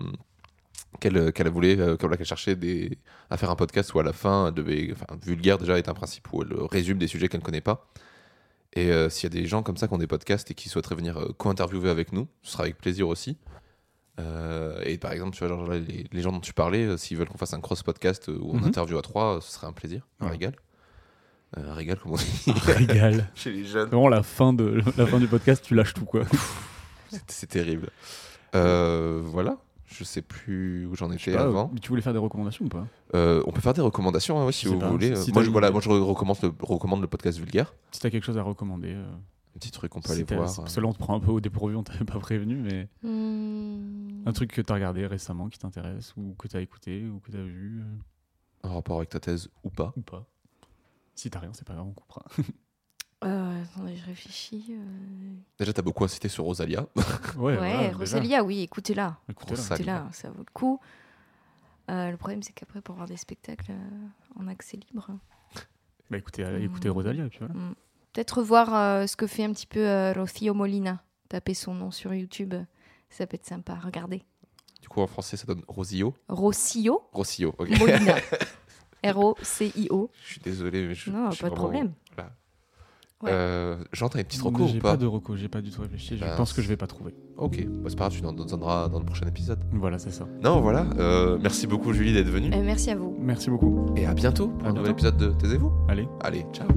qu'elle qu'elle voulait, euh, qu'elle qu'elle cherchait des, à faire un podcast où à la fin, elle devait, enfin, vulgaire déjà est un principe où elle résume des sujets qu'elle ne connaît pas. Et euh, s'il y a des gens comme ça qui ont des podcasts et qui souhaiteraient venir euh, co-interviewer avec nous, ce sera avec plaisir aussi. Euh, et par exemple, tu vois, genre, les, les gens dont tu parlais, euh, s'ils veulent qu'on fasse un cross podcast euh, où on Mhm. interview à trois, euh, ce serait un plaisir, un Ouais. régal. Euh, un régal, comme on dit Régal. chez les jeunes. Vraiment, la fin, de, la fin du podcast, tu lâches tout, quoi. C'est- terrible. Euh, voilà. Je sais plus où j'en étais avant. mais tu voulais faire des recommandations ou pas? Euh, on peut faire des recommandations hein, ouais, si vous pas. voulez. Si moi, je, voilà, moi, je recommande le, recommande le podcast vulgaire. Si t'as quelque chose à recommander. euh, Un petit truc qu'on peut si aller voir. Parce que là, on te prend un peu au dépourvu, on t'avait pas prévenu, mais Hmm. un truc que t'as regardé récemment qui t'intéresse, ou que t'as écouté, ou que t'as vu, euh, euh, En rapport avec ta thèse ou pas. ou pas. Si t'as rien, c'est pas grave, on coupera. Euh, attendez, je réfléchis. euh. Déjà, t'as beaucoup incité sur Rosalia. Ouais, voilà, déjà. Rosalia, oui, écoutez-la. Écoutez-la. Ça vaut le coup. Euh, le problème, c'est qu'après, pour voir des spectacles euh, en accès libre, Bah écoutez, allez, écoutez Hmm. Rosalia, et puis voilà. hmm. peut-être revoir euh, ce que fait un petit peu euh, Rocío Molina. Taper son nom sur YouTube, ça peut être sympa. Regardez. du coup, en français, ça donne Rosio. Rocío Rosillo, ok. Molina. R-O-C-I-O. je suis désolé, mais je. Non, je suis pas de vraiment- problème. Ouais. Euh, Jean, t'as une petite reco J'ai ou pas pas de reco, j'ai pas du tout réfléchi. Je Mince. pense que je vais pas trouver. Ok, bah, c'est pas grave, tu nous en donneras dans le prochain épisode. Voilà, c'est ça. Non, voilà. euh, merci beaucoup, Julie, d'être venue. Euh, merci à vous. Merci beaucoup. Et à bientôt pour À un nouvel épisode de Taisez-vous. Allez. Allez, ciao.